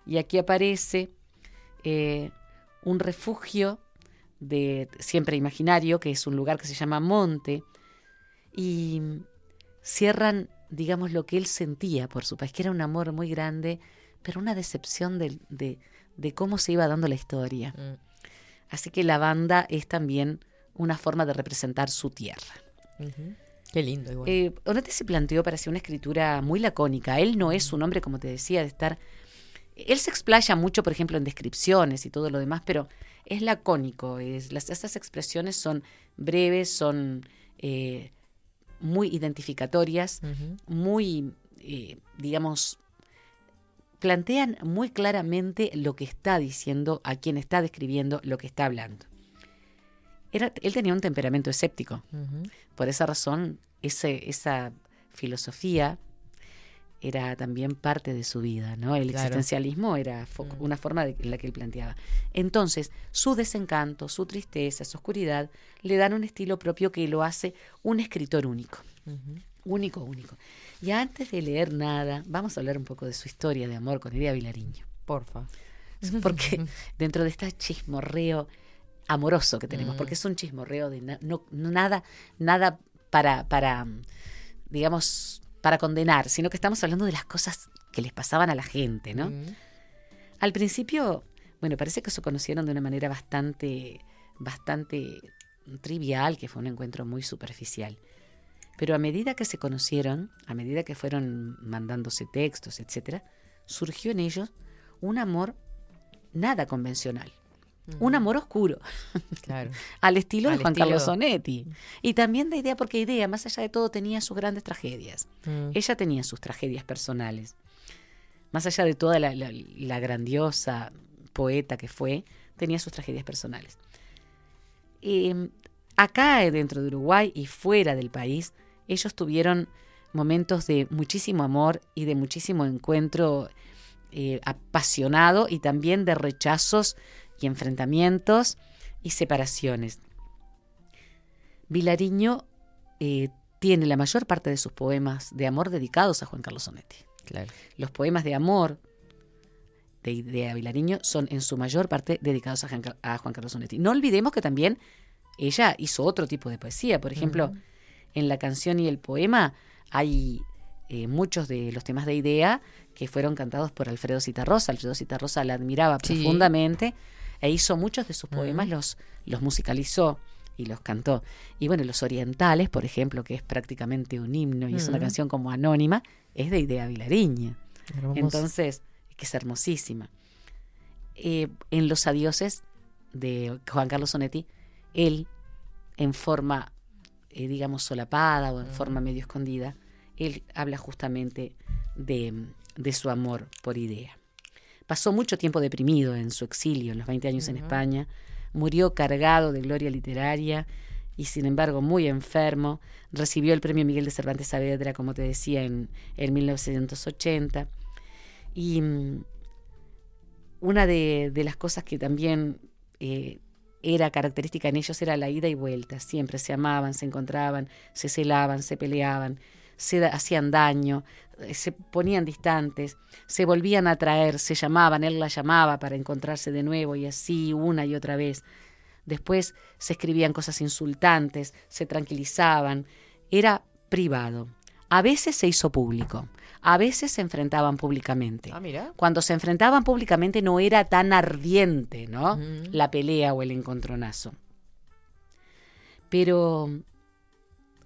Y aquí aparece eh, un refugio de siempre imaginario, que es un lugar que se llama Monte, y cierran, digamos, lo que él sentía por su país, que era un amor muy grande, pero una decepción de, de- de cómo se iba dando la historia. Mm. Así que la banda es también una forma de representar su tierra. Qué lindo, igual. Eh, Onote se planteó para hacer una escritura muy lacónica. Él no es un hombre, como te decía, de estar... Él se explaya mucho, por ejemplo, en descripciones y todo lo demás, pero es lacónico. Es, las, esas expresiones son breves, son eh, muy identificatorias, muy, eh, digamos, plantean muy claramente lo que está diciendo a quien está describiendo lo que está hablando. Era, él tenía un temperamento escéptico. Por esa razón, ese, esa filosofía era también parte de su vida, ¿no? El Claro. existencialismo era fo- una forma de, en la que él planteaba. Entonces, su desencanto, su tristeza, su oscuridad, le dan un estilo propio que lo hace un escritor único. Único, único. Y antes de leer nada, vamos a hablar un poco de su historia de amor con Idea Vilariño. Porfa. Porque dentro de este chismorreo amoroso que Mm. tenemos, porque es un chismorreo de na- no, nada, nada para, para, mm, digamos, para condenar, sino que estamos hablando de las cosas que les pasaban a la gente, ¿no? Mm. Al principio, bueno, parece que se conocieron de una manera bastante, bastante trivial, que fue un encuentro muy superficial. Pero a medida que se conocieron, a medida que fueron mandándose textos, etcétera, surgió en ellos un amor nada convencional. Un amor oscuro, Claro. al estilo Al de Juan estilo- Carlos Sonetti. Y también de idea, porque idea, más allá de todo, tenía sus grandes tragedias. Mm. Ella tenía sus tragedias personales. Más allá de toda la, la- la grandiosa poeta que fue, tenía sus tragedias personales. Eh, acá eh, dentro de Uruguay y fuera del país, ellos tuvieron momentos de muchísimo amor y de muchísimo encuentro eh, apasionado y también de rechazos y enfrentamientos y separaciones. Vilariño eh, tiene la mayor parte de sus poemas de amor dedicados a Juan Carlos Sonetti. Claro. Los poemas de amor de Idea Vilariño son en su mayor parte dedicados a Juan, Car- a Juan Carlos Sonetti. No olvidemos que también ella hizo otro tipo de poesía. Por ejemplo, en la canción y el poema hay eh, muchos de los temas de Idea que fueron cantados por Alfredo Citarrosa. Alfredo Citarrosa la admiraba Sí. profundamente e hizo muchos de sus poemas, los, los musicalizó y los cantó. Y bueno, los orientales, por ejemplo, que es prácticamente un himno y es una canción como anónima, es de Idea. Hermoso. Entonces, que es hermosísima. Eh, en Los Adioses de Juan Carlos Sonetti, él, en forma, eh, digamos, solapada o en forma medio escondida, él habla justamente de, de su amor por idea. Pasó mucho tiempo deprimido en su exilio, en los 20 años en España, murió cargado de gloria literaria y sin embargo muy enfermo. Recibió el premio Miguel de Cervantes Saavedra, como te decía, en, en 1980. Y mm, una de, de las cosas que también eh, era característica en ellos era la ida y vuelta. Siempre se amaban, se encontraban, se celaban, se peleaban, se hacían daño, eh, se ponían distantes, se volvían a traer, se llamaban, él la llamaba para encontrarse de nuevo y así una y otra vez. Después se escribían cosas insultantes, se tranquilizaban. Era privado. A veces se hizo público, a veces se enfrentaban públicamente. Ah, mira. Cuando se enfrentaban públicamente no era tan ardiente, ¿no? La pelea o el encontronazo. Pero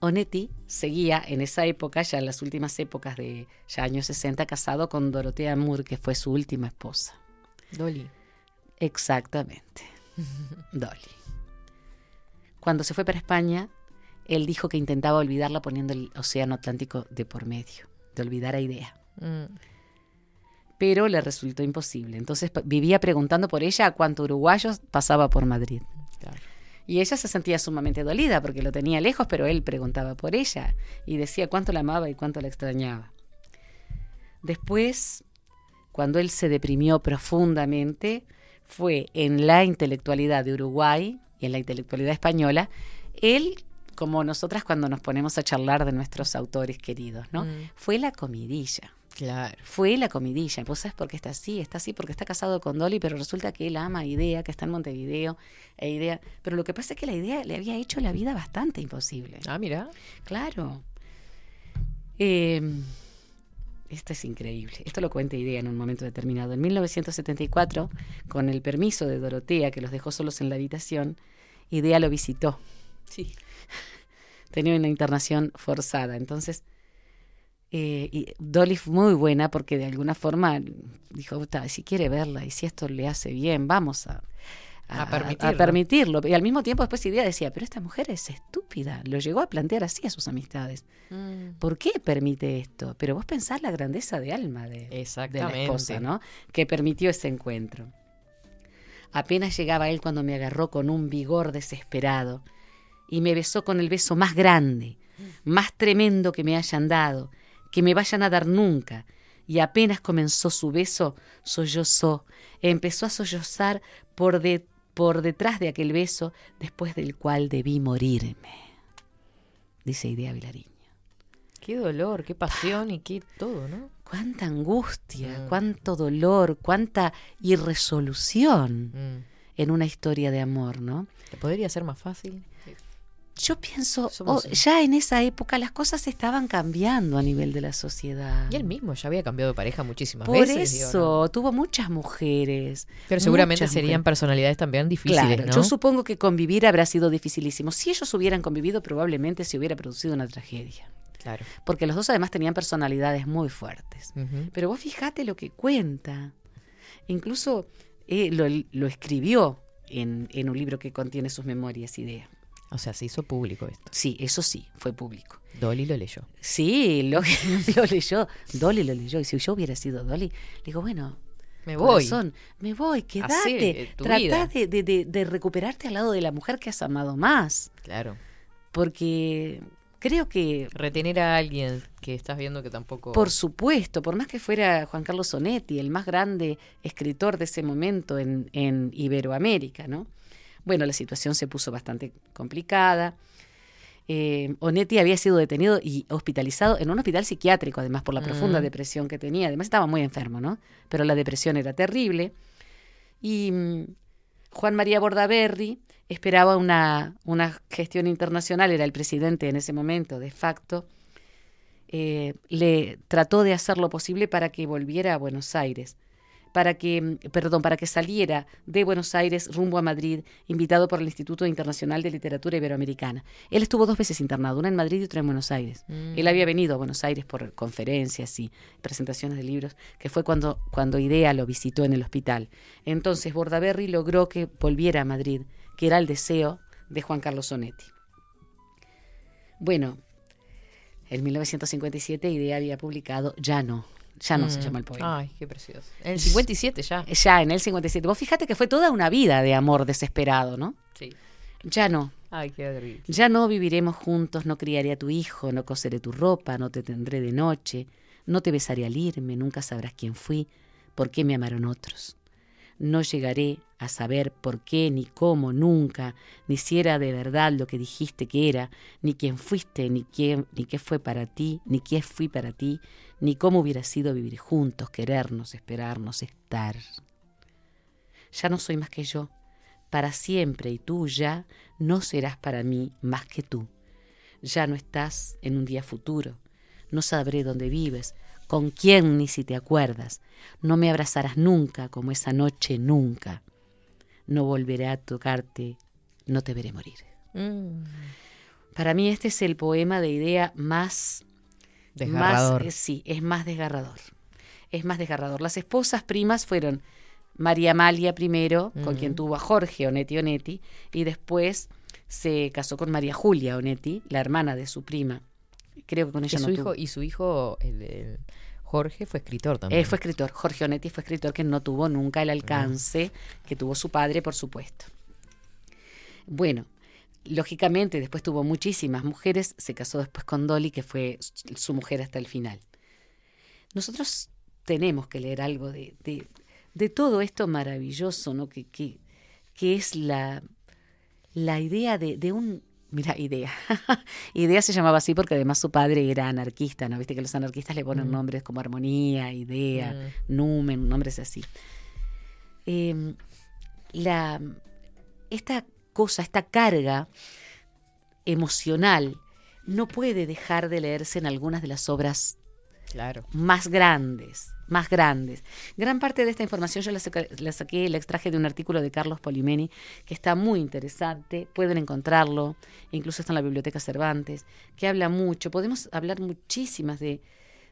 Onetti seguía en esa época, ya en las últimas épocas de ya años 60, casado con Dorotea Moore, que fue su última esposa. Dolly. Exactamente. Dolly. Cuando se fue para España, él dijo que intentaba olvidarla poniendo el Océano Atlántico de por medio, de olvidar a Idea. Mm. Pero le resultó imposible. Entonces vivía preguntando por ella a cuánto uruguayos pasaba por Madrid. Claro. Y ella se sentía sumamente dolida porque lo tenía lejos, pero él preguntaba por ella y decía cuánto la amaba y cuánto la extrañaba. Después, cuando él se deprimió profundamente, fue en la intelectualidad de Uruguay y en la intelectualidad española, él, como nosotras cuando nos ponemos a charlar de nuestros autores queridos, ¿no? Mm. Fue la comidilla. Claro. Fue la comidilla. ¿Vos sabés por qué está así? Está así porque está casado con Dolly, pero resulta que él ama a Idea, que está en Montevideo. E idea. Pero lo que pasa es que la idea le había hecho la vida bastante imposible. Ah, mira. Claro. Eh, esto es increíble. Esto lo cuenta Idea en un momento determinado. En 1974, con el permiso de Dorotea, que los dejó solos en la habitación, Idea lo visitó. Sí. Tenía una internación forzada. Entonces, eh, y Dolly fue muy buena porque de alguna forma dijo, "Uta, si quiere verla y si esto le hace bien, vamos a, A permitirlo. permitirlo. Y al mismo tiempo después Idea decía, pero esta mujer es estúpida. Lo llegó a plantear así a sus amistades. Mm. ¿Por qué permite esto? Pero vos pensás la grandeza de alma de, de la esposa, ¿no? Que permitió ese encuentro. Apenas llegaba él cuando me agarró con un vigor desesperado y me besó con el beso más grande, más tremendo que me hayan dado, que me vayan a dar nunca. Y apenas comenzó su beso, sollozó, empezó a sollozar por, de- por detrás de aquel beso, después del cual debí morirme. Dice Idea Vilariño. Qué dolor, qué pasión y qué todo, ¿no? Cuánta angustia, Mm. cuánto dolor, cuánta irresolución Mm. en una historia de amor, ¿no? ¿Te podría ser más fácil? Yo pienso, oh, ya en esa época las cosas estaban cambiando a nivel de la sociedad. Y él mismo ya había cambiado de pareja muchísimas Por veces. digo, eso, ¿no? tuvo muchas mujeres. Pero seguramente serían mujeres. personalidades también difíciles, Claro, ¿no? yo supongo que convivir habrá sido dificilísimo. Si ellos hubieran convivido, probablemente se hubiera producido una tragedia. Claro. Porque los dos además tenían personalidades muy fuertes. Pero vos fijate lo que cuenta. Incluso eh, lo, lo escribió en, en un libro que contiene sus memorias, idea. O sea, se hizo público esto. Sí, eso sí, fue público. Dolly lo leyó. Sí, lo, lo leyó. Dolly lo leyó. Y si yo hubiera sido Dolly, le digo, bueno, Me voy. corazón, me voy, quédate. de, de- de- de recuperarte al lado de la mujer que has amado más. Claro. Porque creo que Retener a alguien que estás viendo que tampoco. Por supuesto, por más que fuera Juan Carlos Sonetti, el más grande escritor de ese momento en, en Iberoamérica, ¿no? Bueno, la situación se puso bastante complicada. Eh, Onetti había sido detenido y hospitalizado en un hospital psiquiátrico, además por la profunda Mm. depresión que tenía. Además estaba muy enfermo, ¿no? Pero la depresión era terrible. Y mm, Juan María Bordaberry esperaba una, una gestión internacional, era el presidente en ese momento, de facto, eh, le trató de hacer lo posible para que volviera a Buenos Aires, para que, perdón, para que saliera de Buenos Aires rumbo a Madrid, invitado por el Instituto Internacional de Literatura Iberoamericana. Él estuvo dos veces internado, una en Madrid y otra en Buenos Aires. Mm. Él había venido a Buenos Aires por conferencias y presentaciones de libros, que fue cuando, cuando Idea lo visitó en el hospital. Entonces Bordaberry logró que volviera a Madrid, que era el deseo de Juan Carlos Sonetti. Bueno, en 1957 Idea había publicado Ya no, ya no se Mm. llama el poema. Ay, qué precioso. En el 57 ya. Ya en el 57. Vos fíjate que fue toda una vida de amor desesperado, ¿no? Sí. Ya no. Ay, qué terrible. Ya no viviremos juntos, no criaré a tu hijo, no coseré tu ropa, no te tendré de noche, no te besaré al irme, nunca sabrás quién fui, por qué me amaron otros. No llegaré a saber por qué, ni cómo, nunca, ni si era de verdad lo que dijiste que era, ni quién fuiste, ni quién, ni qué fue para ti, ni qué fui para ti, ni cómo hubiera sido vivir juntos, querernos, esperarnos, estar. Ya no soy más que yo, para siempre, y tú ya no serás para mí más que tú. Ya no estás en un día futuro, no sabré dónde vives, con quién ni si te acuerdas. No me abrazarás nunca como esa noche nunca. No volveré a tocarte, no te veré morir. Mm, Para mí este es el poema de idea más... Desgarrador. más- eh, sí, es más desgarrador. Es más desgarrador. Las esposas primas fueron María Amalia primero, con quien tuvo a Jorge Onetti Onetti, y después se casó con María Julia Onetti, la hermana de su prima. Creo que con ella no su tuvo. hijo, y su hijo, el, el Jorge, fue escritor también. Eh, fue escritor, Jorge Onetti fue escritor que no tuvo nunca el alcance que tuvo su padre, por supuesto. Bueno, lógicamente después tuvo muchísimas mujeres, se casó después con Dolly, que fue su mujer hasta el final. Nosotros tenemos que leer algo de, de- de todo esto maravilloso, ¿no? Que, que, que es la, la idea de, de un... Mira, idea. idea se llamaba así porque además su padre era anarquista, ¿no? Viste que los anarquistas le ponen Mm. nombres como armonía, idea, Mm. numen, nombres así. Eh, la, esta cosa, esta carga emocional no puede dejar de leerse en algunas de las obras Claro. más grandes, más grandes. Gran parte de esta información yo la, saqué, la extraje de un artículo de Carlos Polimeni, que está muy interesante, pueden encontrarlo, incluso está en la Biblioteca Cervantes, que habla mucho, podemos hablar muchísimas de,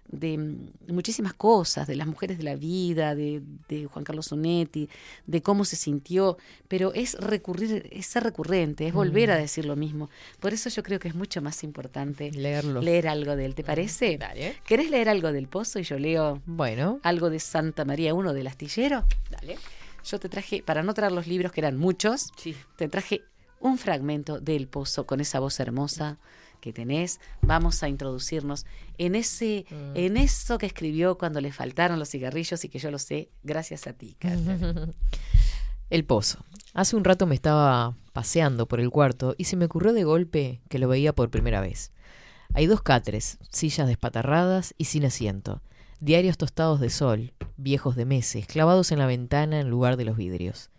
de mm, muchísimas cosas, de las mujeres de la vida, de, de Juan Carlos Sonetti, de cómo se sintió, pero es recurrir, es ser recurrente, es volver a Mm. decir lo mismo. Por eso yo creo que es mucho más importante Leerlo. leer algo de él, ¿te parece? Dale. ¿Querés leer algo del pozo y yo leo Bueno, algo de Santa María I del astillero? dale. Yo te traje, para no traer los libros que eran muchos, Sí. te traje un fragmento del pozo con esa voz hermosa que tenés. Vamos a introducirnos en ese, Mm. en eso que escribió cuando le faltaron los cigarrillos y que yo lo sé gracias a ti. El pozo. Hace un rato me estaba paseando por el cuarto y se me ocurrió de golpe que lo veía por primera vez. Hay dos catres, sillas despatarradas y sin asiento, diarios tostados de sol, viejos de meses, clavados en la ventana en lugar de los vidrios.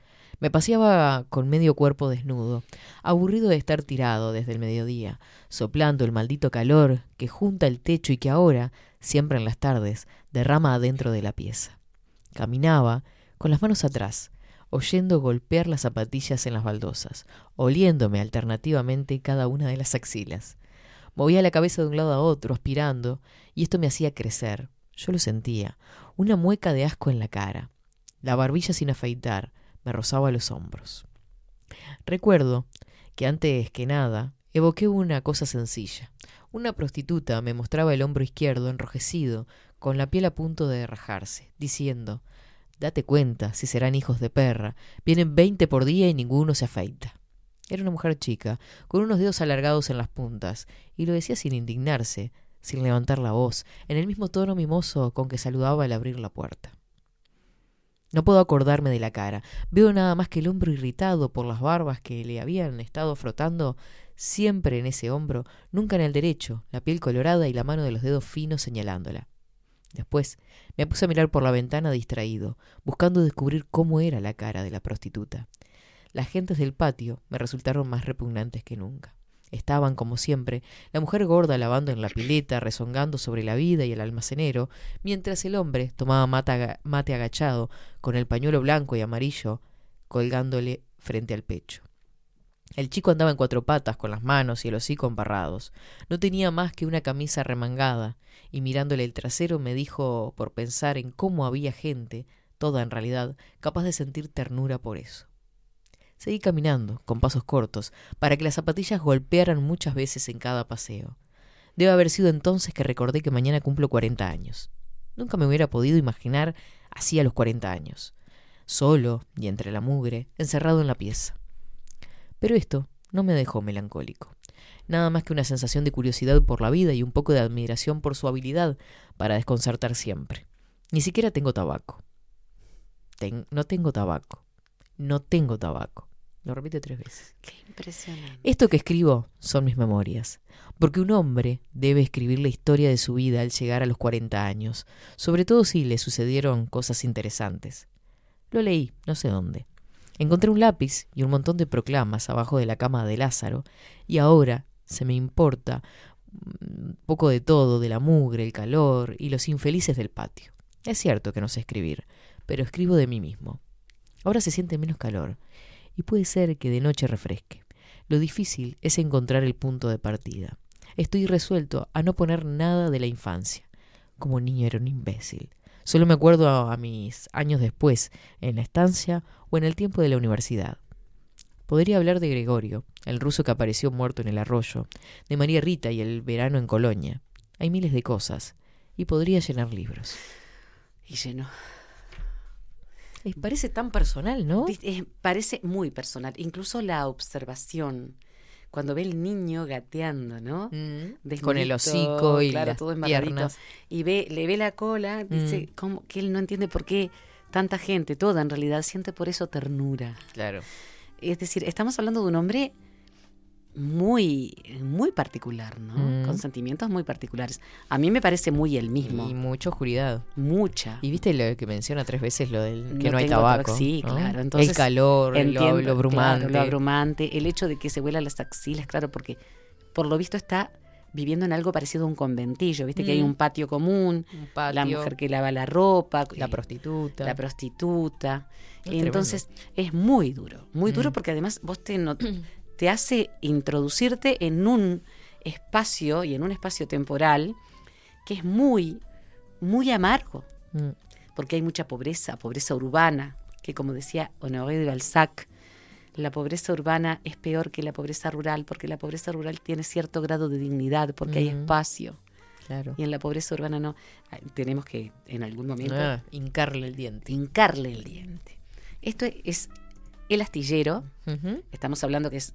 Me paseaba con medio cuerpo desnudo, aburrido de estar tirado desde el mediodía, soplando el maldito calor que junta el techo y que ahora, siempre en las tardes, derrama adentro de la pieza. Caminaba, con las manos atrás, oyendo golpear las zapatillas en las baldosas, oliéndome alternativamente cada una de las axilas. Movía la cabeza de un lado a otro, aspirando, y esto me hacía crecer. Yo lo sentía, una mueca de asco en la cara. La barbilla sin afeitar me rozaba los hombros. Recuerdo que antes que nada evoqué una cosa sencilla. Una prostituta me mostraba el hombro izquierdo enrojecido, con la piel a punto de rajarse, diciendo Date cuenta, si serán hijos de perra. Vienen veinte por día y ninguno se afeita. Era una mujer chica, con unos dedos alargados en las puntas, y lo decía sin indignarse, sin levantar la voz, en el mismo tono mimoso con que saludaba al abrir la puerta. No puedo acordarme de la cara. Veo nada más que el hombro irritado por las barbas que le habían estado frotando siempre en ese hombro, nunca en el derecho, la piel colorada y la mano de los dedos finos señalándola. Después me puse a mirar por la ventana distraído, buscando descubrir cómo era la cara de la prostituta. Las gentes del patio me resultaron más repugnantes que nunca. Estaban, como siempre, la mujer gorda lavando en la pileta, rezongando sobre la vida y el almacenero, mientras el hombre tomaba mate, aga- mate agachado, con el pañuelo blanco y amarillo colgándole frente al pecho. El chico andaba en cuatro patas, con las manos y el hocico embarrados. No tenía más que una camisa remangada, y mirándole el trasero me dijo por pensar en cómo había gente, toda en realidad, capaz de sentir ternura por eso. Seguí caminando, con pasos cortos, para que las zapatillas golpearan muchas veces en cada paseo. Debe haber sido entonces que recordé que mañana cumplo cuarenta años. Nunca me hubiera podido imaginar así a los cuarenta años. Solo y entre la mugre, encerrado en la pieza. Pero esto no me dejó melancólico. Nada más que una sensación de curiosidad por la vida y un poco de admiración por su habilidad para desconcertar siempre. Ni siquiera tengo tabaco. ten- no tengo tabaco. No tengo tabaco. Lo repite tres veces. Qué impresionante. Esto que escribo son mis memorias, porque un hombre debe escribir la historia de su vida al llegar a los 40 años, sobre todo si le sucedieron cosas interesantes. Lo leí, no sé dónde. Encontré un lápiz y un montón de proclamas abajo de la cama de Lázaro, y ahora se me importa un poco de todo, de la mugre, el calor y los infelices del patio. Es cierto que no sé escribir, pero escribo de mí mismo. Ahora se siente menos calor, y puede ser que de noche refresque. Lo difícil es encontrar el punto de partida. Estoy resuelto a no poner nada de la infancia. Como niño era un imbécil. Solo me acuerdo a, mis años después, en la estancia o en el tiempo de la universidad. Podría hablar de Gregorio, el ruso que apareció muerto en el arroyo, de María Rita y el verano en Colonia. Hay miles de cosas, y podría llenar libros. Y lleno. Parece tan personal, ¿no? Parece muy personal. Incluso la observación. Cuando ve el niño gateando, ¿no? Mm, Con el hocico y claro, las todo piernas. Y ve, le ve la cola, dice Mm. como que él no entiende por qué tanta gente, toda en realidad, siente por eso ternura. Claro. Es decir, estamos hablando de un hombre muy, muy particular, ¿no? Mm. Con sentimientos muy particulares. A mí me parece muy el mismo. Y mucha oscuridad. Mucha. Y viste lo que menciona tres veces lo del que No no, hay tabaco. tabaco, sí, ¿no? claro. Entonces, el calor, lo- entiendo, lo, abrumante. claro, lo abrumante, el hecho de que se vuelan las axilas, claro, porque por lo visto está viviendo en algo parecido a un conventillo, viste que hay Mm. un patio común, Un patio, la mujer que lava la ropa, la eh, prostituta. la prostituta. Es Entonces es muy duro, muy duro Mm. porque además vos te, no- te hace introducirte en un espacio y en un espacio temporal que es muy, muy amargo, Mm. porque hay mucha pobreza, pobreza urbana, que como decía Honoré de Balzac, la pobreza urbana es peor que la pobreza rural, porque la pobreza rural tiene cierto grado de dignidad, porque hay espacio, Claro. y en la pobreza urbana no. Ah, Tenemos que en algún momento Ah, hincarle el diente. hincarle el diente. Esto es El astillero, estamos hablando que es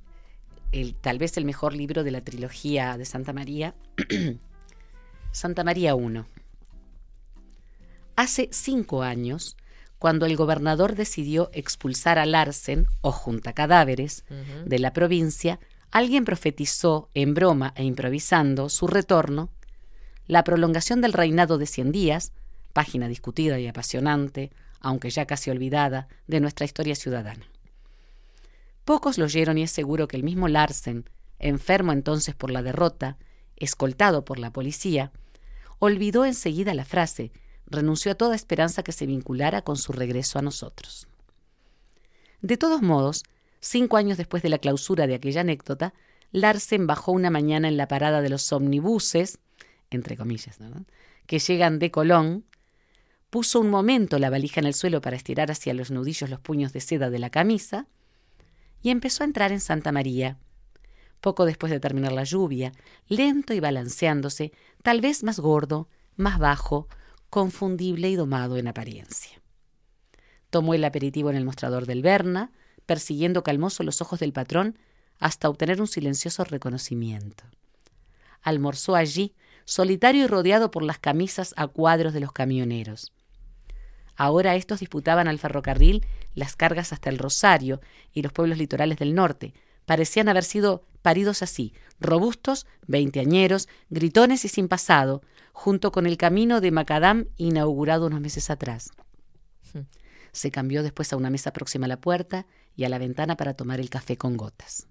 el, tal vez el mejor libro de la trilogía de Santa María. Santa María I. Hace cinco años, cuando el gobernador decidió expulsar a Larsen, o junta cadáveres, de la provincia, alguien profetizó, en broma e improvisando, su retorno, la prolongación del reinado de cien días, página discutida y apasionante, aunque ya casi olvidada, de nuestra historia ciudadana. Pocos lo oyeron y es seguro que el mismo Larsen, enfermo entonces por la derrota, escoltado por la policía, olvidó enseguida la frase, renunció a toda esperanza que se vinculara con su regreso a nosotros. De todos modos, cinco años después de la clausura de aquella anécdota, Larsen bajó una mañana en la parada de los omnibuses, entre comillas, que llegan de Colón, puso un momento la valija en el suelo para estirar hacia los nudillos los puños de seda de la camisa y empezó a entrar en Santa María. Poco después de terminar la lluvia, lento y balanceándose, tal vez más gordo, más bajo, confundible y domado en apariencia. Tomó el aperitivo en el mostrador del Berna, persiguiendo calmoso los ojos del patrón hasta obtener un silencioso reconocimiento. Almorzó allí, solitario y rodeado por las camisas a cuadros de los camioneros. Ahora estos disputaban al ferrocarril las cargas hasta el Rosario y los pueblos litorales del norte. Parecían haber sido paridos así, robustos, veinteañeros, gritones y sin pasado, junto con el camino de Macadam inaugurado unos meses atrás. Se cambió después a una mesa próxima a la puerta y a la ventana para tomar el café con gotas.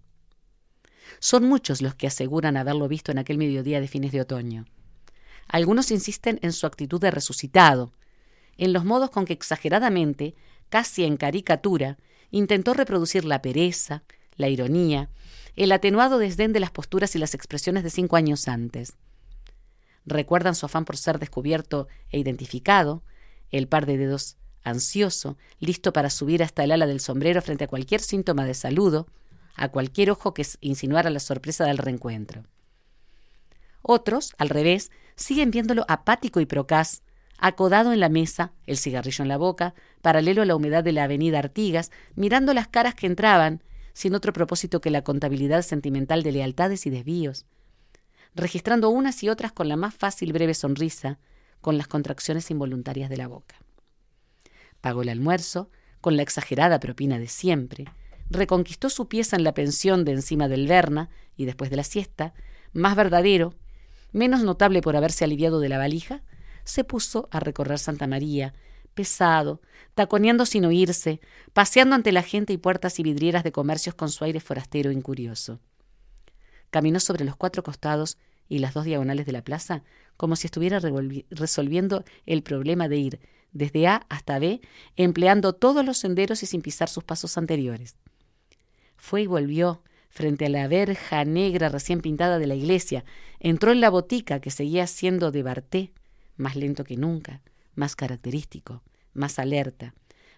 Son muchos los que aseguran haberlo visto en aquel mediodía de fines de otoño. Algunos insisten en su actitud de resucitado, en los modos con que exageradamente, casi en caricatura, intentó reproducir la pereza, la ironía, el atenuado desdén de las posturas y las expresiones de cinco años antes. Recuerdan su afán por ser descubierto e identificado, el par de dedos ansioso, listo para subir hasta el ala del sombrero frente a cualquier síntoma de saludo, a cualquier ojo que insinuara la sorpresa del reencuentro. Otros, al revés, siguen viéndolo apático y procaz, acodado en la mesa, el cigarrillo en la boca, paralelo a la humedad de la avenida Artigas, mirando las caras que entraban, sin otro propósito que la contabilidad sentimental de lealtades y desvíos, registrando unas y otras con la más fácil breve sonrisa, con las contracciones involuntarias de la boca. Pagó el almuerzo, con la exagerada propina de siempre, reconquistó su pieza en la pensión de encima del Berna y después de la siesta, más verdadero, menos notable por haberse aliviado de la valija, se puso a recorrer Santa María, pesado, taconeando sin oírse, paseando ante la gente y puertas y vidrieras de comercios con su aire forastero incurioso. Caminó sobre los cuatro costados y las dos diagonales de la plaza como si estuviera resolviendo el problema de ir desde A hasta B, empleando todos los senderos y sin pisar sus pasos anteriores. Fue y volvió frente a la verja negra recién pintada de la iglesia, entró en la botica que seguía siendo de Barté, más lento que nunca, más característico, más alerta,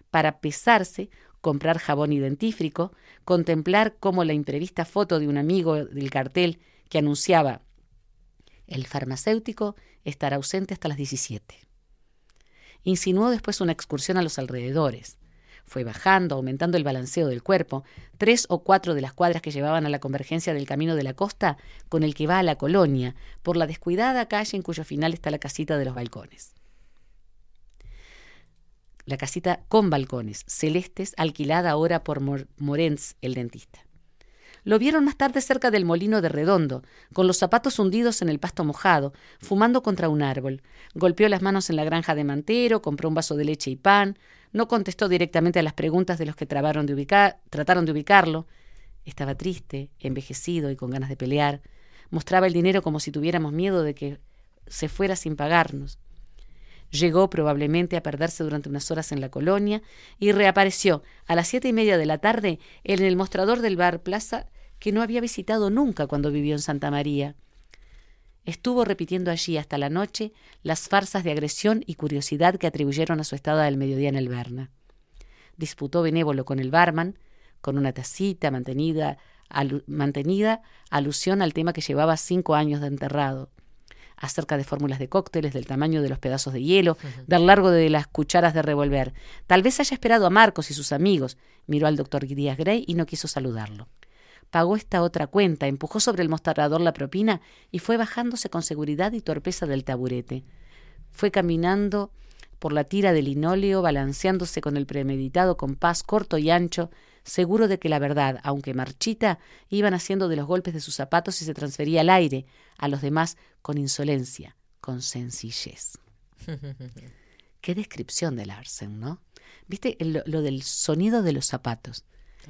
para pesarse, comprar jabón y dentífrico, contemplar cómo la imprevista foto de un amigo del cartel que anunciaba el farmacéutico estará ausente hasta las 17. Insinuó después una excursión a los alrededores. Fue bajando, aumentando el balanceo del cuerpo, tres o cuatro de las cuadras que llevaban a la convergencia del camino de la costa con el que va a la colonia, por la descuidada calle en cuyo final está la casita de los balcones. La casita con balcones, celestes, alquilada ahora por Mor- Morenz, el dentista. Lo vieron más tarde cerca del molino de Redondo, con los zapatos hundidos en el pasto mojado, fumando contra un árbol. Golpeó las manos en la granja de Mantero, compró un vaso de leche y pan, no contestó directamente a las preguntas de los que trataron de, ubicarlo. Estaba triste, envejecido y con ganas de pelear. Mostraba el dinero como si tuviéramos miedo de que se fuera sin pagarnos. Llegó probablemente a perderse durante unas horas en la colonia y reapareció a las siete y media de la tarde en el mostrador del bar Plaza que no había visitado nunca cuando vivió en Santa María. Estuvo repitiendo allí hasta la noche las farsas de agresión y curiosidad que atribuyeron a su estada del mediodía en el Berna. Disputó benévolo con el barman, con una tacita mantenida, alu- mantenida alusión al tema que llevaba cinco años de enterrado acerca de fórmulas de cócteles, del tamaño de los pedazos de hielo, del largo de las cucharas de revolver. Tal vez haya esperado a Marcos y sus amigos. Miró al doctor Díaz Gray y no quiso saludarlo. Pagó esta otra cuenta, empujó sobre el mostrador la propina y fue bajándose con seguridad y torpeza del taburete. Fue caminando por la tira de linóleo, balanceándose con el premeditado compás corto y ancho, seguro de que la verdad, aunque marchita, iban haciendo de los golpes de sus zapatos y se transfería al aire, a los demás con insolencia, con sencillez. Qué descripción de Larsen, ¿no? ¿Viste lo, lo del sonido de los zapatos?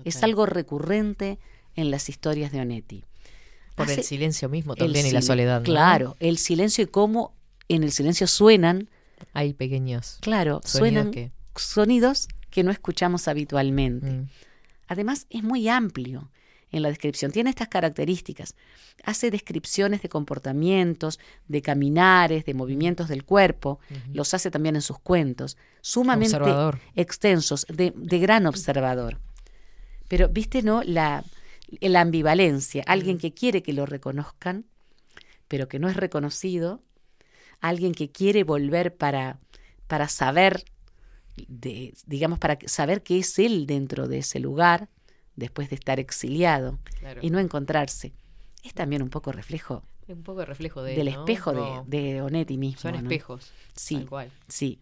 Es algo recurrente en las historias de Onetti. Por el silencio mismo también y la soledad. ¿no? Claro, el silencio y cómo en el silencio suenan, Hay pequeños claro, sonidos suenan que... sonidos que no escuchamos habitualmente. Mm. Además, es muy amplio en la descripción. Tiene estas características. Hace descripciones de comportamientos, de caminares, de movimientos del cuerpo. Los hace también en sus cuentos. Sumamente Observador. extensos, de, de gran observador. Pero, viste, ¿no? La, la ambivalencia. Alguien que quiere que lo reconozcan, pero que no es reconocido. Alguien que quiere volver para, para saber de, digamos, para saber qué es él dentro de ese lugar, después de estar exiliado Claro. y no encontrarse. Es también un poco reflejo un poco reflejo de del él, ¿no? espejo de, de Onetti mismo. Son ¿no? espejos. Sí, Tal cual. sí.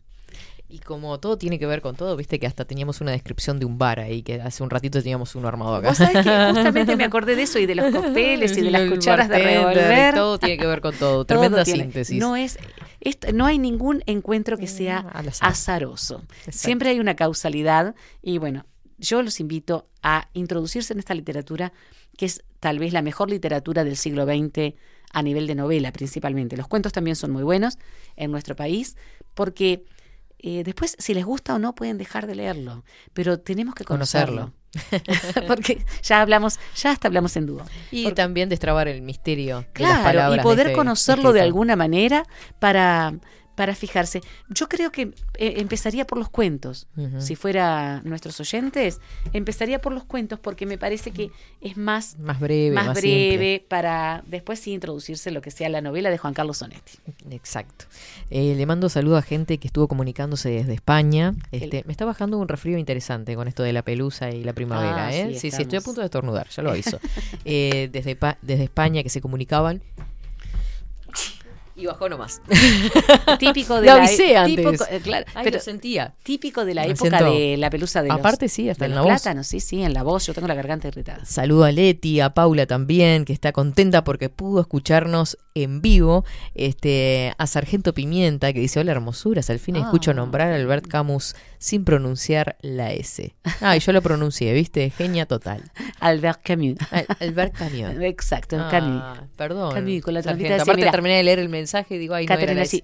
Y como todo tiene que ver con todo, viste que hasta teníamos una descripción de un bar ahí, que hace un ratito teníamos uno armado acá. Vos sabés que justamente me acordé de eso y de los cócteles y de las cucharas de revolver. Todo tiene que ver con todo. Tremenda síntesis. No es, esto- no hay ningún encuentro que sea azar. azaroso. Exacto. Siempre hay una causalidad y bueno, yo los invito a introducirse en esta literatura que es tal vez la mejor literatura del siglo XX a nivel de novela principalmente. Los cuentos también son muy buenos en nuestro país porque eh, después si les gusta o no pueden dejar de leerlo, pero tenemos que conocerlo. porque ya hablamos, ya hasta hablamos en dúo. Y Porque- también destrabar el misterio de las Claro, palabras. y de poder este conocerlo de alguna manera para, para fijarse. Yo creo que eh, empezaría por los cuentos. Si fuera nuestros oyentes, empezaría por los cuentos porque me parece que es más, Más breve, más más, breve para después sí introducirse lo que sea la novela de Juan Carlos Sonetti. Exacto. Eh, le mando saludo a gente que estuvo comunicándose desde España. Este, me está bajando un resfrío interesante con esto de la pelusa y la primavera. Ah, ¿eh? sí, sí, estoy a punto de estornudar, ya lo aviso. Eh, desde, desde España que se comunicaban. Y bajó nomás. Típico de Lo la avisé antes. típico- eh, claro, Ay, pero lo sentía. típico de la Me época siento- de la pelusa de los, Aparte, sí, hasta de en los la voz. plátanos, sí, sí, en la voz. Yo tengo la garganta irritada. Saludo a Leti, a Paula también, que está contenta porque pudo escucharnos en vivo. Este, a Sargento Pimienta, que dice: Hola hermosuras, al fin Ah. escucho nombrar a Albert Camus sin pronunciar la S. Ah, y yo lo pronuncié, ¿viste? Genia total. Albert Camus. Al- Albert Camus. Exacto, Ah, Camus. Perdón. Camus, con la así, Aparte terminé de leer el mensaje y digo, ay, no era Caterina la S.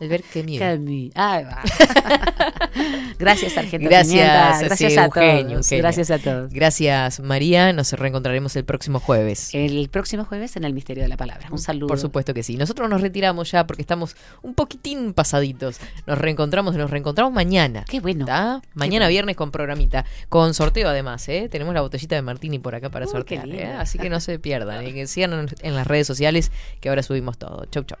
Albert Camus. Camus. Ahí va. Gracias, Sargento Gracias, Pimienta. sí, Gracias a Eugenio, todos. Eugenio. Gracias a todos. Gracias, María. Nos reencontraremos el próximo jueves. El próximo jueves en el Misterio de la Palabra. Un saludo. Por supuesto que sí. Nosotros nos retiramos ya porque estamos un poquitín pasaditos. Nos reencontramos, nos reencontramos mañana. Qué bueno. ¿tá? Mañana bueno. viernes con programita. Con sorteo además, ¿eh? Tenemos la botellita de Martini por acá para Uy, sortear. ¿eh? Así que no se pierdan. y que sigan en las redes sociales que ahora subimos todo. Chau, chau.